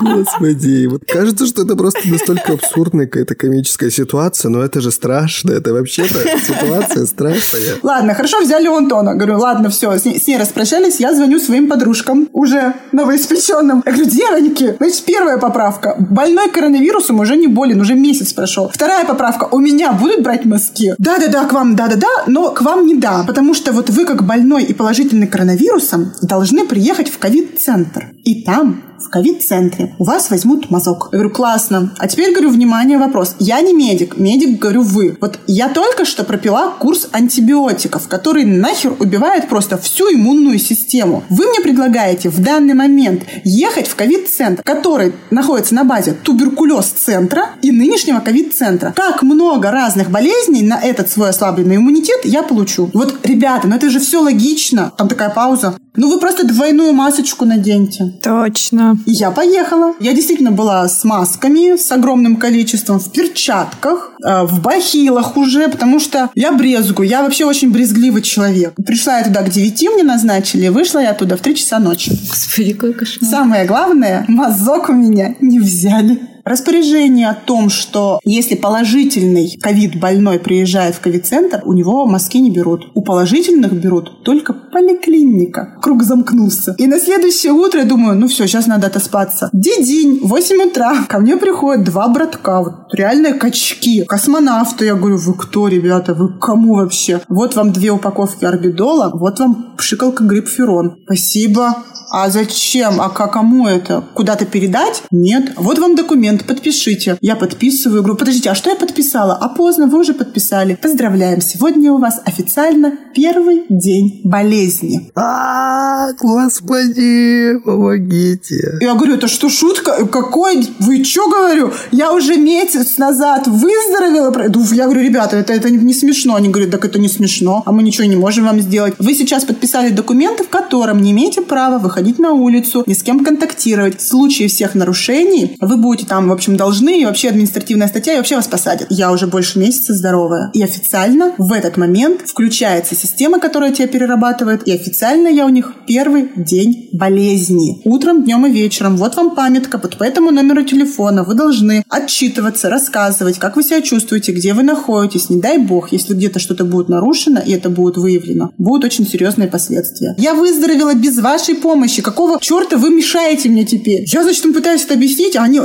Господи, вот кажется, что это просто настолько абсурдная какая-то комическая ситуация, но это же страшно, это вообще-то (laughs) ситуация страшная. Ладно, хорошо, взяли у Антона. Говорю, ладно, все, с ней, распрощались, я звоню своим подружкам, уже новоиспеченным. Я говорю, девоньки, значит, первая поправка. Больной коронавирусом уже не болен, уже месяц прошел. Вторая поправка. У меня будут брать мазки? Да-да-да, к вам да-да-да, но к вам не да. Потому что вот вы, как больной и положительный коронавирусом, должны приехать в ковид-центр. И там в ковид-центре у вас возьмут мазок. Я говорю, классно. А теперь, говорю, внимание, вопрос. Я не медик. Медик, говорю, вы. Вот я только что пропила курс антибиотиков, который нахер убивает просто всю иммунную систему. Вы мне предлагаете в данный момент ехать в ковид-центр, который находится на базе туберкулез-центра и нынешнего ковид-центра. Как много разных болезней на этот свой ослабленный иммунитет я получу. Вот, ребята, ну это же все логично. Там такая пауза. Ну вы просто двойную масочку наденьте. Точно. И я поехала. Я действительно была с масками, с огромным количеством, в перчатках, э, в бахилах уже, потому что я брезгу. Я вообще очень брезгливый человек. Пришла я туда к 9, мне назначили, вышла я оттуда в 3 часа ночи. Господи, какой кошмар. Самое главное, мазок у меня не взяли. Распоряжение о том, что если положительный ковид больной приезжает в ковид-центр, у него мазки не берут. У положительных берут только поликлиника. Круг замкнулся. И на следующее утро я думаю, ну все, сейчас надо отоспаться. День, 8 утра. Ко мне приходят два братка, вот реальные качки, космонавты. Я говорю, вы кто, ребята, вы кому вообще? Вот вам две упаковки орбидола, вот вам пшикалка грипферон. Спасибо. А зачем? А кому это? Куда-то передать? Нет. Вот вам документ, подпишите. Я подписываю. Говорю, подождите, а что я подписала? А поздно, вы уже подписали. Поздравляем. Сегодня у вас официально первый день болезни. А, господи, помогите. Я говорю, это что, шутка? Какой? Вы что, говорю? Я уже месяц назад выздоровела. Я говорю, ребята, это, это не смешно. Они говорят, так это не смешно, а мы ничего не можем вам сделать. Вы сейчас подписали документы, в котором не имеете права выходить на улицу, ни с кем контактировать. В случае всех нарушений вы будете там, в общем, должны, и вообще административная статья, и вообще вас посадят. Я уже больше месяца здоровая. И официально в этот момент включается система, которая тебя перерабатывает, и официально я у них первый день болезни. Утром, днем и вечером. Вот вам памятка, вот по этому номеру телефона вы должны отчитываться, рассказывать, как вы себя чувствуете, где вы находитесь. Не дай бог, если где-то что-то будет нарушено, и это будет выявлено, будут очень серьезные последствия. Я выздоровела без вашей помощи. Какого черта вы мешаете мне теперь? Я, значит, пытаюсь это объяснить, а они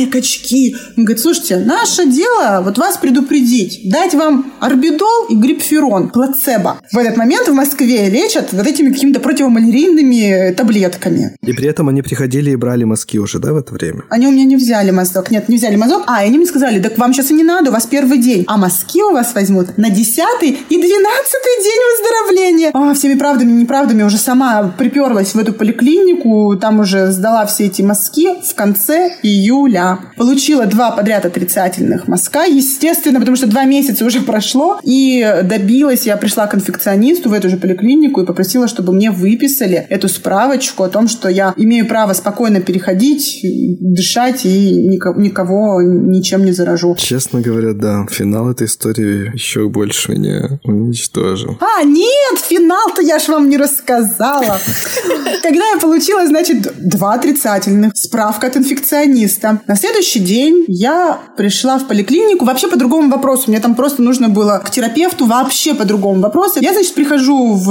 реальные качки. Он говорит, слушайте, наше дело вот вас предупредить, дать вам орбидол и грипферон, плацебо. В этот момент в Москве лечат вот этими какими-то противомалярийными таблетками. И при этом они приходили и брали мазки уже, да, в это время? Они у меня не взяли мазок. Нет, не взяли мазок. А, и они мне сказали, так вам сейчас и не надо, у вас первый день. А мазки у вас возьмут на десятый и двенадцатый день выздоровления. А, всеми правдами и неправдами уже сама приперлась в эту поликлинику, там уже сдала все эти мазки в конце июля. Получила два подряд отрицательных мазка, естественно, потому что два месяца уже прошло, и добилась, я пришла к инфекционисту в эту же поликлинику и попросила, чтобы мне выписали эту справочку о том, что я имею право спокойно переходить, дышать и никого ничем не заражу. Честно говоря, да, финал этой истории еще больше меня уничтожил. А, нет, финал-то я ж вам не рассказала. (laughs) Когда я получила, значит, два отрицательных, справка от инфекциониста. На следующий день я пришла в поликлинику вообще по другому вопросу. Мне там просто нужно было к терапевту вообще по другому вопросу. Я, значит, прихожу в,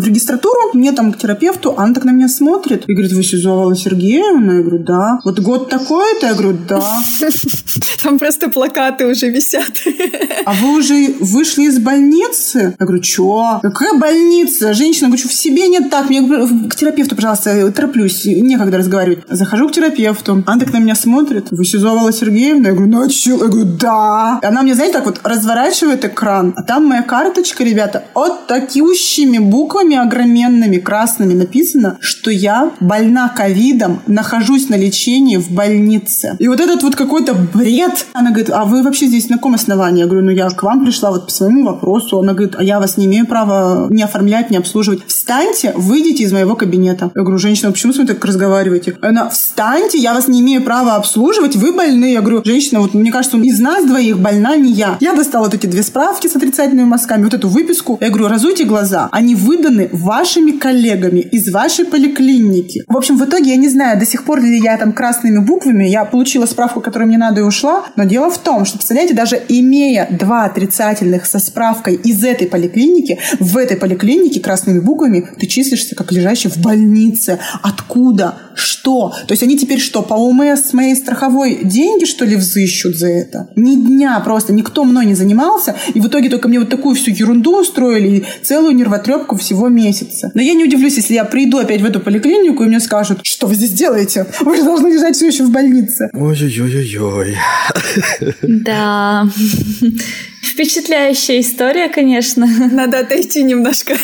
в регистратуру, мне там к терапевту, она так на меня смотрит и говорит, вы Сизова Сергеевна? Я говорю, да. Вот год такой-то? Я говорю, да. (laughs) Там просто плакаты уже висят. А вы уже вышли из больницы? Я говорю, что? Какая больница? Женщина, говорю, в себе нет так. Мне к терапевту пожалуйста, тороплюсь, некогда разговаривать. Захожу к терапевту, она так на меня смотрит. Вы Сизова Сергеевна? Я говорю, ну а что? Я говорю, да. Она мне, знаете, так вот разворачивает экран, а там моя карточка, ребята, от такущими буквами огроменными красными написано, что я больна ковидом, нахожусь на лечении в больнице. И вот этот вот какой-то бред. Она говорит, а вы вообще здесь на каком основании? Я говорю, ну я к вам пришла вот по своему вопросу. Она говорит, а я вас не имею права не оформлять, не обслуживать. Встаньте, выйдите из моего кабинета. Я говорю, женщина, почему с вами так разговариваете? Она, встаньте, я вас не имею права обслуживать, вы больны. Я говорю, женщина, вот мне кажется, из нас двоих больна не я. Я достала вот эти две справки с отрицательными мазками, вот эту выписку. Я говорю, разуйте глаза. Они выданы вашими коллегами из вашей поликлиники. В общем, в итоге я не знаю, до сих пор ли я там красными буквами, я получила справку, которую мне надо и ушла, но дело в том, что, представляете, даже имея два отрицательных со справкой из этой поликлиники, в этой поликлинике красными буквами ты числишься как лежащий в больнице, откуда, что. То есть они теперь что, по УМС моей страховой деньги, что ли, взыщут за это? Ни дня просто, никто мной не занимался, и в итоге только мне вот такую всю ерунду устроили, и целую нервотрепку всего месяца. Но я не удивлюсь, если я приду опять в эту поликлинику, и мне скажут, что вы здесь делаете? Вы же должны лежать все еще в больнице. Ой-ой-ой-ой. Да. Впечатляющая история, конечно. (laughs) Надо отойти немножко.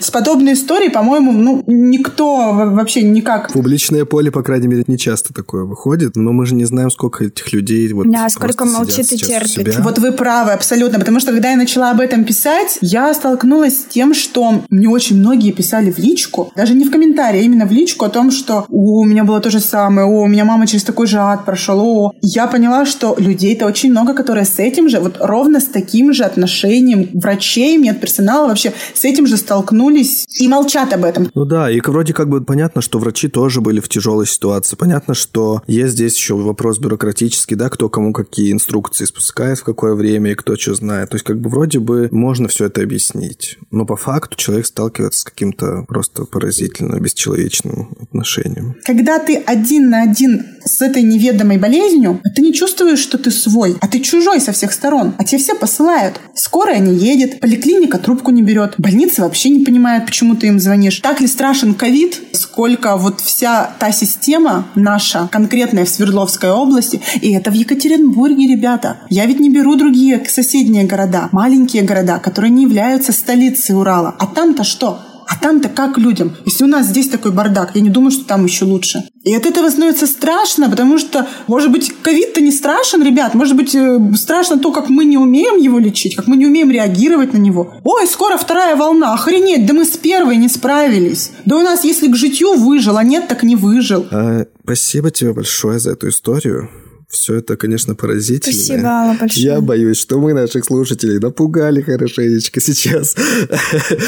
С подобной историей, по-моему, ну, никто вообще никак... Публичное поле, по крайней мере, не часто такое выходит, но мы же не знаем, сколько этих людей вот Да, сколько молчит и терпит. Вот вы правы, абсолютно, потому что когда я начала об этом писать, я столкнулась с тем, что мне очень многие писали в личку, даже не в комментарии, а именно в личку о том, что у меня было то же самое, о, у меня мама через такой же ад прошел, о. Я поняла, что людей-то очень много, которые с этим же, вот ровно с таким же отношением врачей, медперсонала вообще с этим же столкнулись и молчат об этом. Ну да, и вроде как бы понятно, что врачи тоже были в тяжелой ситуации. Понятно, что есть здесь еще вопрос бюрократический, да, кто кому какие инструкции спускает, в какое время и кто что знает. То есть как бы вроде бы можно все это объяснить. Но по факту человек сталкивается с каким-то просто поразительно бесчеловечным отношением. Когда ты один на один с этой неведомой болезнью, ты не чувствуешь, что ты свой, а ты чужой со всех сторон. А тебе все посылают. Скорая не едет, поликлиника трубку не берет, больница вообще не понимает, почему ты им звонишь. Так ли страшен ковид, сколько вот вся та система наша, конкретная в Свердловской области, и это в Екатеринбурге, ребята. Я ведь не беру другие соседние города, маленькие города, которые не являются столицей Урала. А там-то что? А там-то как людям? Если у нас здесь такой бардак, я не думаю, что там еще лучше. И от этого становится страшно, потому что, может быть, ковид-то не страшен, ребят. Может быть, э, страшно то, как мы не умеем его лечить, как мы не умеем реагировать на него. Ой, скоро вторая волна. Охренеть, да мы с первой не справились. Да у нас, если к житью выжил, а нет, так не выжил. А, спасибо тебе большое за эту историю. Все это, конечно, поразительно. Спасибо, Алла, большое. Я боюсь, что мы наших слушателей напугали хорошенечко сейчас.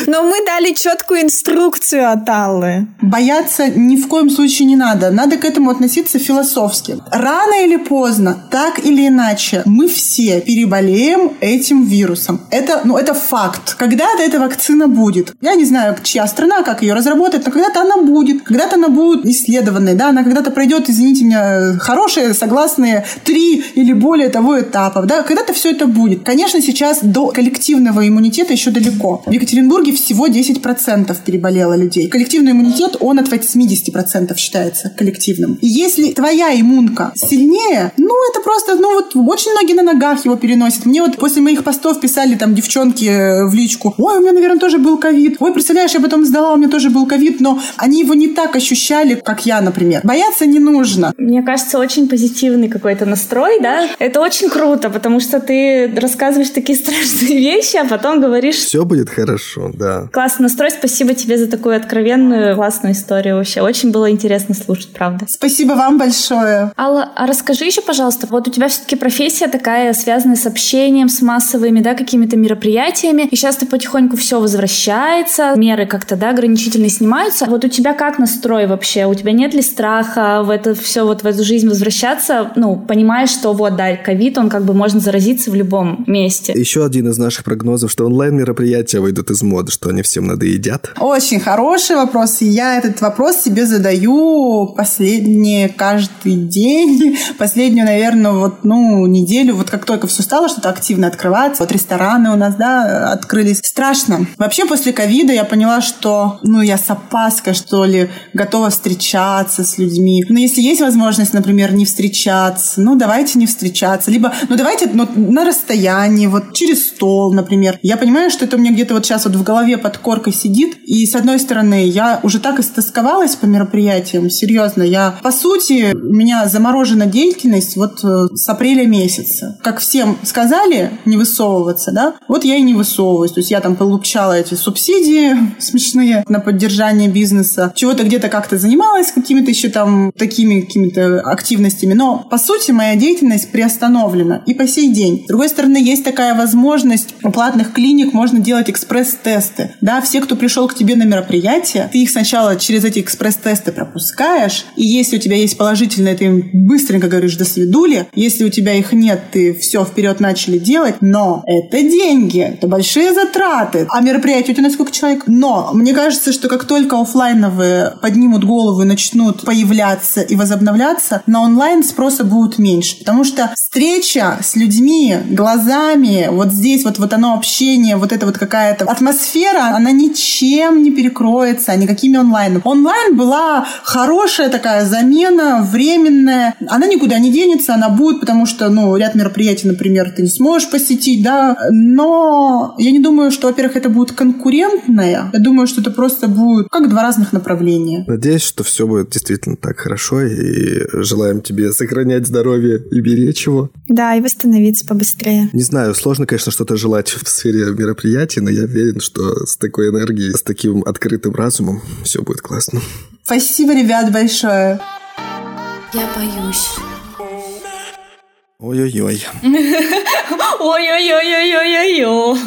Но мы дали четкую инструкцию от Аллы. Бояться ни в коем случае не надо. Надо к этому относиться философски. Рано или поздно, так или иначе, мы все переболеем этим вирусом. Это, ну, это факт. Когда-то эта вакцина будет. Я не знаю, чья страна, как ее разработает, но когда-то она будет. Когда-то она будет исследованной, да, она когда-то пройдет, извините меня, хорошие, согласные три или более того этапов. Да? Когда-то все это будет. Конечно, сейчас до коллективного иммунитета еще далеко. В Екатеринбурге всего 10% переболело людей. Коллективный иммунитет, он от 80% считается коллективным. И если твоя иммунка сильнее, ну, это просто, ну, вот очень многие на ногах его переносят. Мне вот после моих постов писали там девчонки в личку, ой, у меня, наверное, тоже был ковид. Ой, представляешь, я потом сдала, у меня тоже был ковид, но они его не так ощущали, как я, например. Бояться не нужно. Мне кажется, очень позитивный какой-то настрой, да, это очень круто, потому что ты рассказываешь такие (laughs) страшные вещи, а потом говоришь... Все будет хорошо, да. Классный настрой, спасибо тебе за такую откровенную, классную историю вообще. Очень было интересно слушать, правда. Спасибо вам большое. Алла, а расскажи еще, пожалуйста, вот у тебя все-таки профессия такая, связанная с общением, с массовыми, да, какими-то мероприятиями, и сейчас ты потихоньку все возвращается, меры как-то, да, ограничительные снимаются. Вот у тебя как настрой вообще? У тебя нет ли страха в это все, вот в эту жизнь возвращаться? Ну, ну, понимаешь, что вот, да, ковид, он как бы можно заразиться в любом месте. Еще один из наших прогнозов, что онлайн-мероприятия выйдут из моды, что они всем надоедят. Очень хороший вопрос, и я этот вопрос себе задаю последние каждый день, (laughs) последнюю, наверное, вот, ну, неделю, вот как только все стало что-то активно открываться, вот рестораны у нас, да, открылись. Страшно. Вообще после ковида я поняла, что, ну, я с опаской, что ли, готова встречаться с людьми. Но если есть возможность, например, не встречаться, встречаться, ну давайте не встречаться, либо ну давайте ну, на расстоянии, вот через стол, например. Я понимаю, что это у меня где-то вот сейчас вот в голове под коркой сидит, и с одной стороны я уже так истосковалась по мероприятиям, серьезно, я по сути у меня заморожена деятельность вот э, с апреля месяца. Как всем сказали, не высовываться, да, вот я и не высовываюсь, то есть я там получала эти субсидии (laughs) смешные на поддержание бизнеса, чего-то где-то как-то занималась какими-то еще там такими какими-то активностями, но по сути, моя деятельность приостановлена и по сей день. С другой стороны, есть такая возможность у платных клиник можно делать экспресс-тесты. Да, все, кто пришел к тебе на мероприятие, ты их сначала через эти экспресс-тесты пропускаешь, и если у тебя есть положительные, ты им быстренько говоришь «до свидули», если у тебя их нет, ты все вперед начали делать, но это деньги, это большие затраты. А мероприятие у тебя на сколько человек? Но мне кажется, что как только офлайновые поднимут голову и начнут появляться и возобновляться, на онлайн спроса будет будет меньше. Потому что встреча с людьми, глазами, вот здесь вот, вот оно общение, вот это вот какая-то атмосфера, она ничем не перекроется, никакими онлайн. Онлайн была хорошая такая замена, временная. Она никуда не денется, она будет, потому что, ну, ряд мероприятий, например, ты не сможешь посетить, да. Но я не думаю, что, во-первых, это будет конкурентное. Я думаю, что это просто будет как два разных направления. Надеюсь, что все будет действительно так хорошо, и желаем тебе сохранять здоровье и беречь его. Да, и восстановиться побыстрее. Не знаю, сложно, конечно, что-то желать в сфере мероприятий, но я уверен, что с такой энергией, с таким открытым разумом все будет классно. Спасибо, ребят, большое. Я боюсь. Ой-ой-ой. Ой-ой-ой-ой-ой-ой.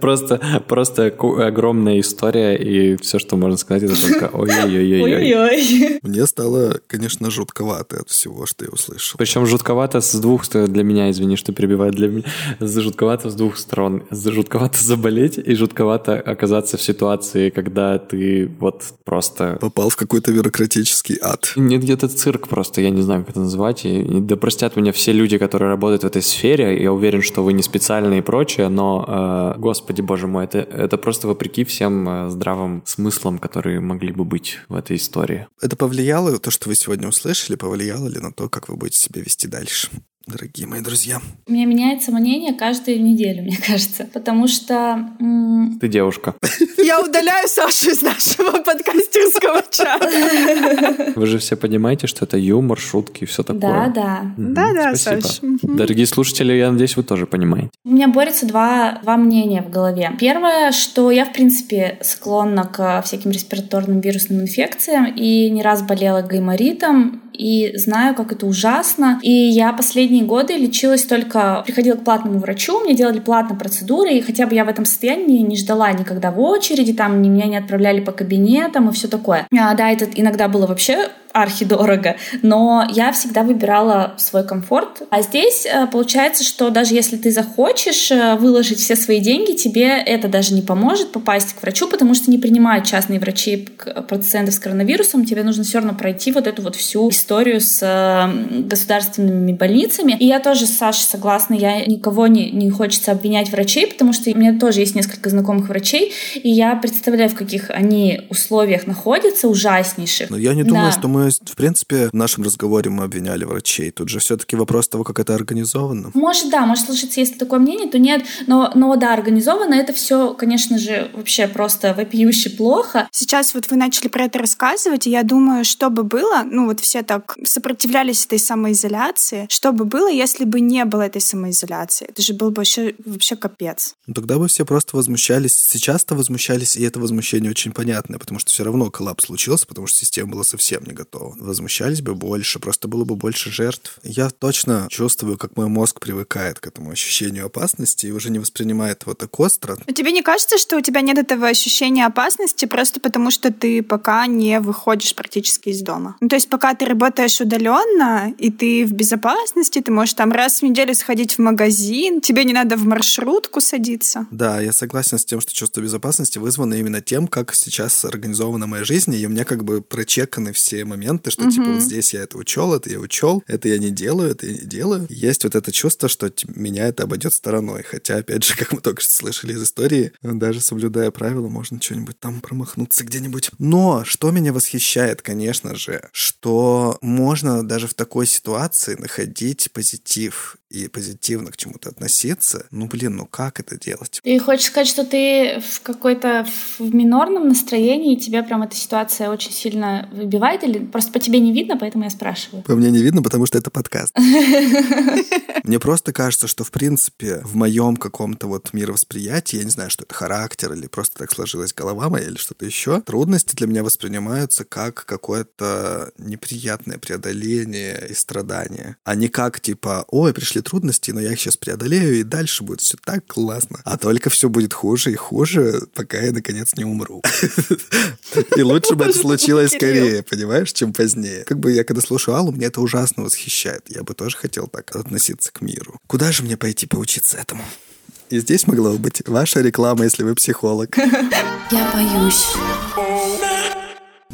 Просто, просто огромная история, и все, что можно сказать, это только ой-ой-ой-ой. Ой-ой. Мне стало, конечно, жутковато от всего, что я услышал. Причем жутковато с двух сторон, для меня, извини, что перебиваю, для меня, жутковато с двух сторон. Жутковато заболеть и жутковато оказаться в ситуации, когда ты вот просто... Попал в какой-то бюрократический ад. Нет, где-то цирк просто, я не знаю, как это назвать. И, и да простят меня все люди, которые работают в этой сфере. Я уверен, что вы не специальные и прочее, но, э, господи боже мой, это, это просто вопреки всем э, здравым смыслам, которые могли бы быть в этой истории. Это повлияло, то, что вы сегодня услышали, повлияло ли на то, как вы будете себя вести дальше? Дорогие мои друзья. У меня меняется мнение каждую неделю, мне кажется. Потому что... м, Ты девушка. Я удаляю Сашу из нашего подкастерского чата. Вы же все понимаете, что это юмор, шутки и все такое. Да, да. Мгм, Да-да, спасибо. Саш. Мгм. Дорогие слушатели, я надеюсь, вы тоже понимаете. У меня борются два, два мнения в голове. Первое, что я, в принципе, склонна к всяким респираторным вирусным инфекциям и не раз болела гайморитом, и знаю, как это ужасно. И я последние годы лечилась только... Приходила к платному врачу, мне делали платно процедуры, и хотя бы я в этом состоянии не ждала никогда в очереди, там меня не отправляли по кабинетам и все такое. А, да, это иногда было вообще архидорого, но я всегда выбирала свой комфорт. А здесь э, получается, что даже если ты захочешь э, выложить все свои деньги, тебе это даже не поможет попасть к врачу, потому что не принимают частные врачи пациентов с коронавирусом. Тебе нужно все равно пройти вот эту вот всю историю с э, государственными больницами. И я тоже с Сашей согласна, я никого не, не хочется обвинять врачей, потому что у меня тоже есть несколько знакомых врачей, и я представляю, в каких они условиях находятся, ужаснейших. Но я не думаю, Да. что мы, в принципе, в нашем разговоре мы обвиняли врачей. Тут же все-таки вопрос того, как это организовано. Может, да, может сложиться, если такое мнение, то нет. Но, но да, организовано это все, конечно же, вообще просто вопиюще плохо. Сейчас вот вы начали про это рассказывать, и я думаю, что бы было, ну вот все так сопротивлялись этой самоизоляции, что бы было, если бы не было этой самоизоляции? Это же был бы вообще, вообще капец. Ну, тогда бы все просто возмущались. Сейчас-то возмущались, и это возмущение очень понятное, потому что все равно коллапс случился, потому что система была совсем не готова. Возмущались бы больше, просто было бы больше жертв. Я точно чувствую, как мой мозг привыкает к этому ощущению опасности и уже не воспринимает его так остро. Но тебе не кажется, что у тебя нет этого ощущения опасности просто потому, что ты пока не выходишь практически из дома? Ну, то есть пока ты работаешь удаленно, и ты в безопасности, ты можешь там раз в неделю сходить в магазин, тебе не надо в маршрутку садиться. Да, я согласен с тем, что чувство безопасности вызвано именно тем, как сейчас организована моя жизнь, и у меня как бы прочеканы все моменты, что типа вот здесь я это учел, это я учел, это я не делаю, это я не делаю. Есть вот это чувство, что меня это обойдет стороной. Хотя, опять же, (laughs) как мы только что слышали из истории, даже соблюдая правила, можно что-нибудь там промахнуться где-нибудь. Но что меня восхищает, конечно же, что можно даже в такой ситуации находить позитив и позитивно к чему-то относиться. Ну, блин, ну как это делать? Ты хочешь сказать, что ты в какой-то в минорном настроении, и тебя прям эта ситуация очень сильно выбивает, или просто по тебе не видно, поэтому я спрашиваю? По мне не видно, потому что это подкаст. (laughs) (laughs) Мне просто кажется, что, в принципе, в моем каком-то вот мировосприятии, я не знаю, что это характер или просто так сложилась голова моя или что-то еще, трудности для меня воспринимаются как какое-то неприятное преодоление и страдание, а не как типа, ой, пришли трудности, но я их сейчас преодолею, и дальше будет все так классно. А только все будет хуже и хуже, пока я, наконец, не умру. И лучше бы это случилось скорее, понимаешь, чем позднее. Как бы я когда слушаю Аллу, меня это ужасно восхищает. Я бы тоже хотел так относиться к миру. Куда же мне пойти поучиться этому? И здесь могла бы быть ваша реклама, если вы психолог. (laughs) Я боюсь.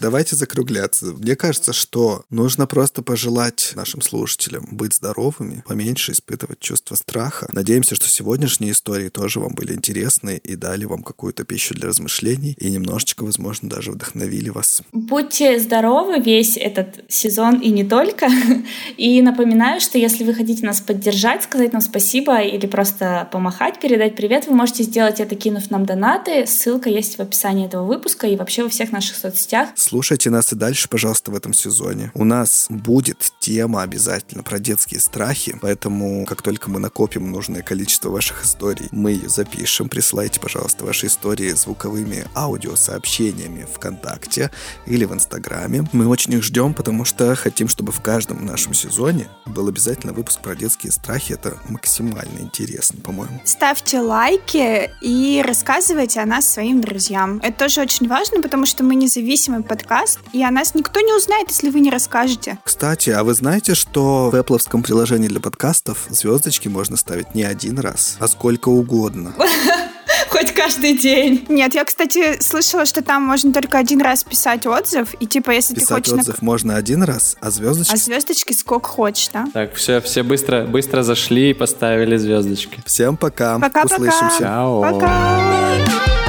Давайте закругляться. Мне кажется, что нужно просто пожелать нашим слушателям быть здоровыми, поменьше испытывать чувство страха. Надеемся, что сегодняшние истории тоже вам были интересны и дали вам какую-то пищу для размышлений и немножечко, возможно, даже вдохновили вас. Будьте здоровы весь этот сезон и не только. (laughs) И напоминаю, что если вы хотите нас поддержать, сказать нам спасибо или просто помахать, передать привет, вы можете сделать это, кинув нам донаты. Ссылка есть в описании этого выпуска и вообще во всех наших соцсетях. Слушайте нас и дальше, пожалуйста, в этом сезоне. У нас будет тема обязательно про детские страхи, поэтому как только мы накопим нужное количество ваших историй, мы ее запишем. Присылайте, пожалуйста, ваши истории звуковыми аудиосообщениями ВКонтакте или в Инстаграме. Мы очень их ждем, потому что хотим, чтобы в каждом нашем сезоне был обязательно выпуск про детские страхи. Это максимально интересно, по-моему. Ставьте лайки и рассказывайте о нас своим друзьям. Это тоже очень важно, потому что мы независимый подкаст, и о нас никто не узнает, если вы не расскажете. Кстати, а вы знаете, что в Apple приложении для подкастов звездочки можно ставить не один раз, а сколько угодно? (laughs) Хоть каждый день. Нет, я, кстати, слышала, что там можно только один раз писать отзыв, и типа, если писать ты хочешь... отзыв на... можно один раз, а звездочки... А звездочки сколько хочешь, да? Так, все, все быстро, быстро зашли и поставили звездочки. Всем пока. Пока-пока. Услышимся. Пока.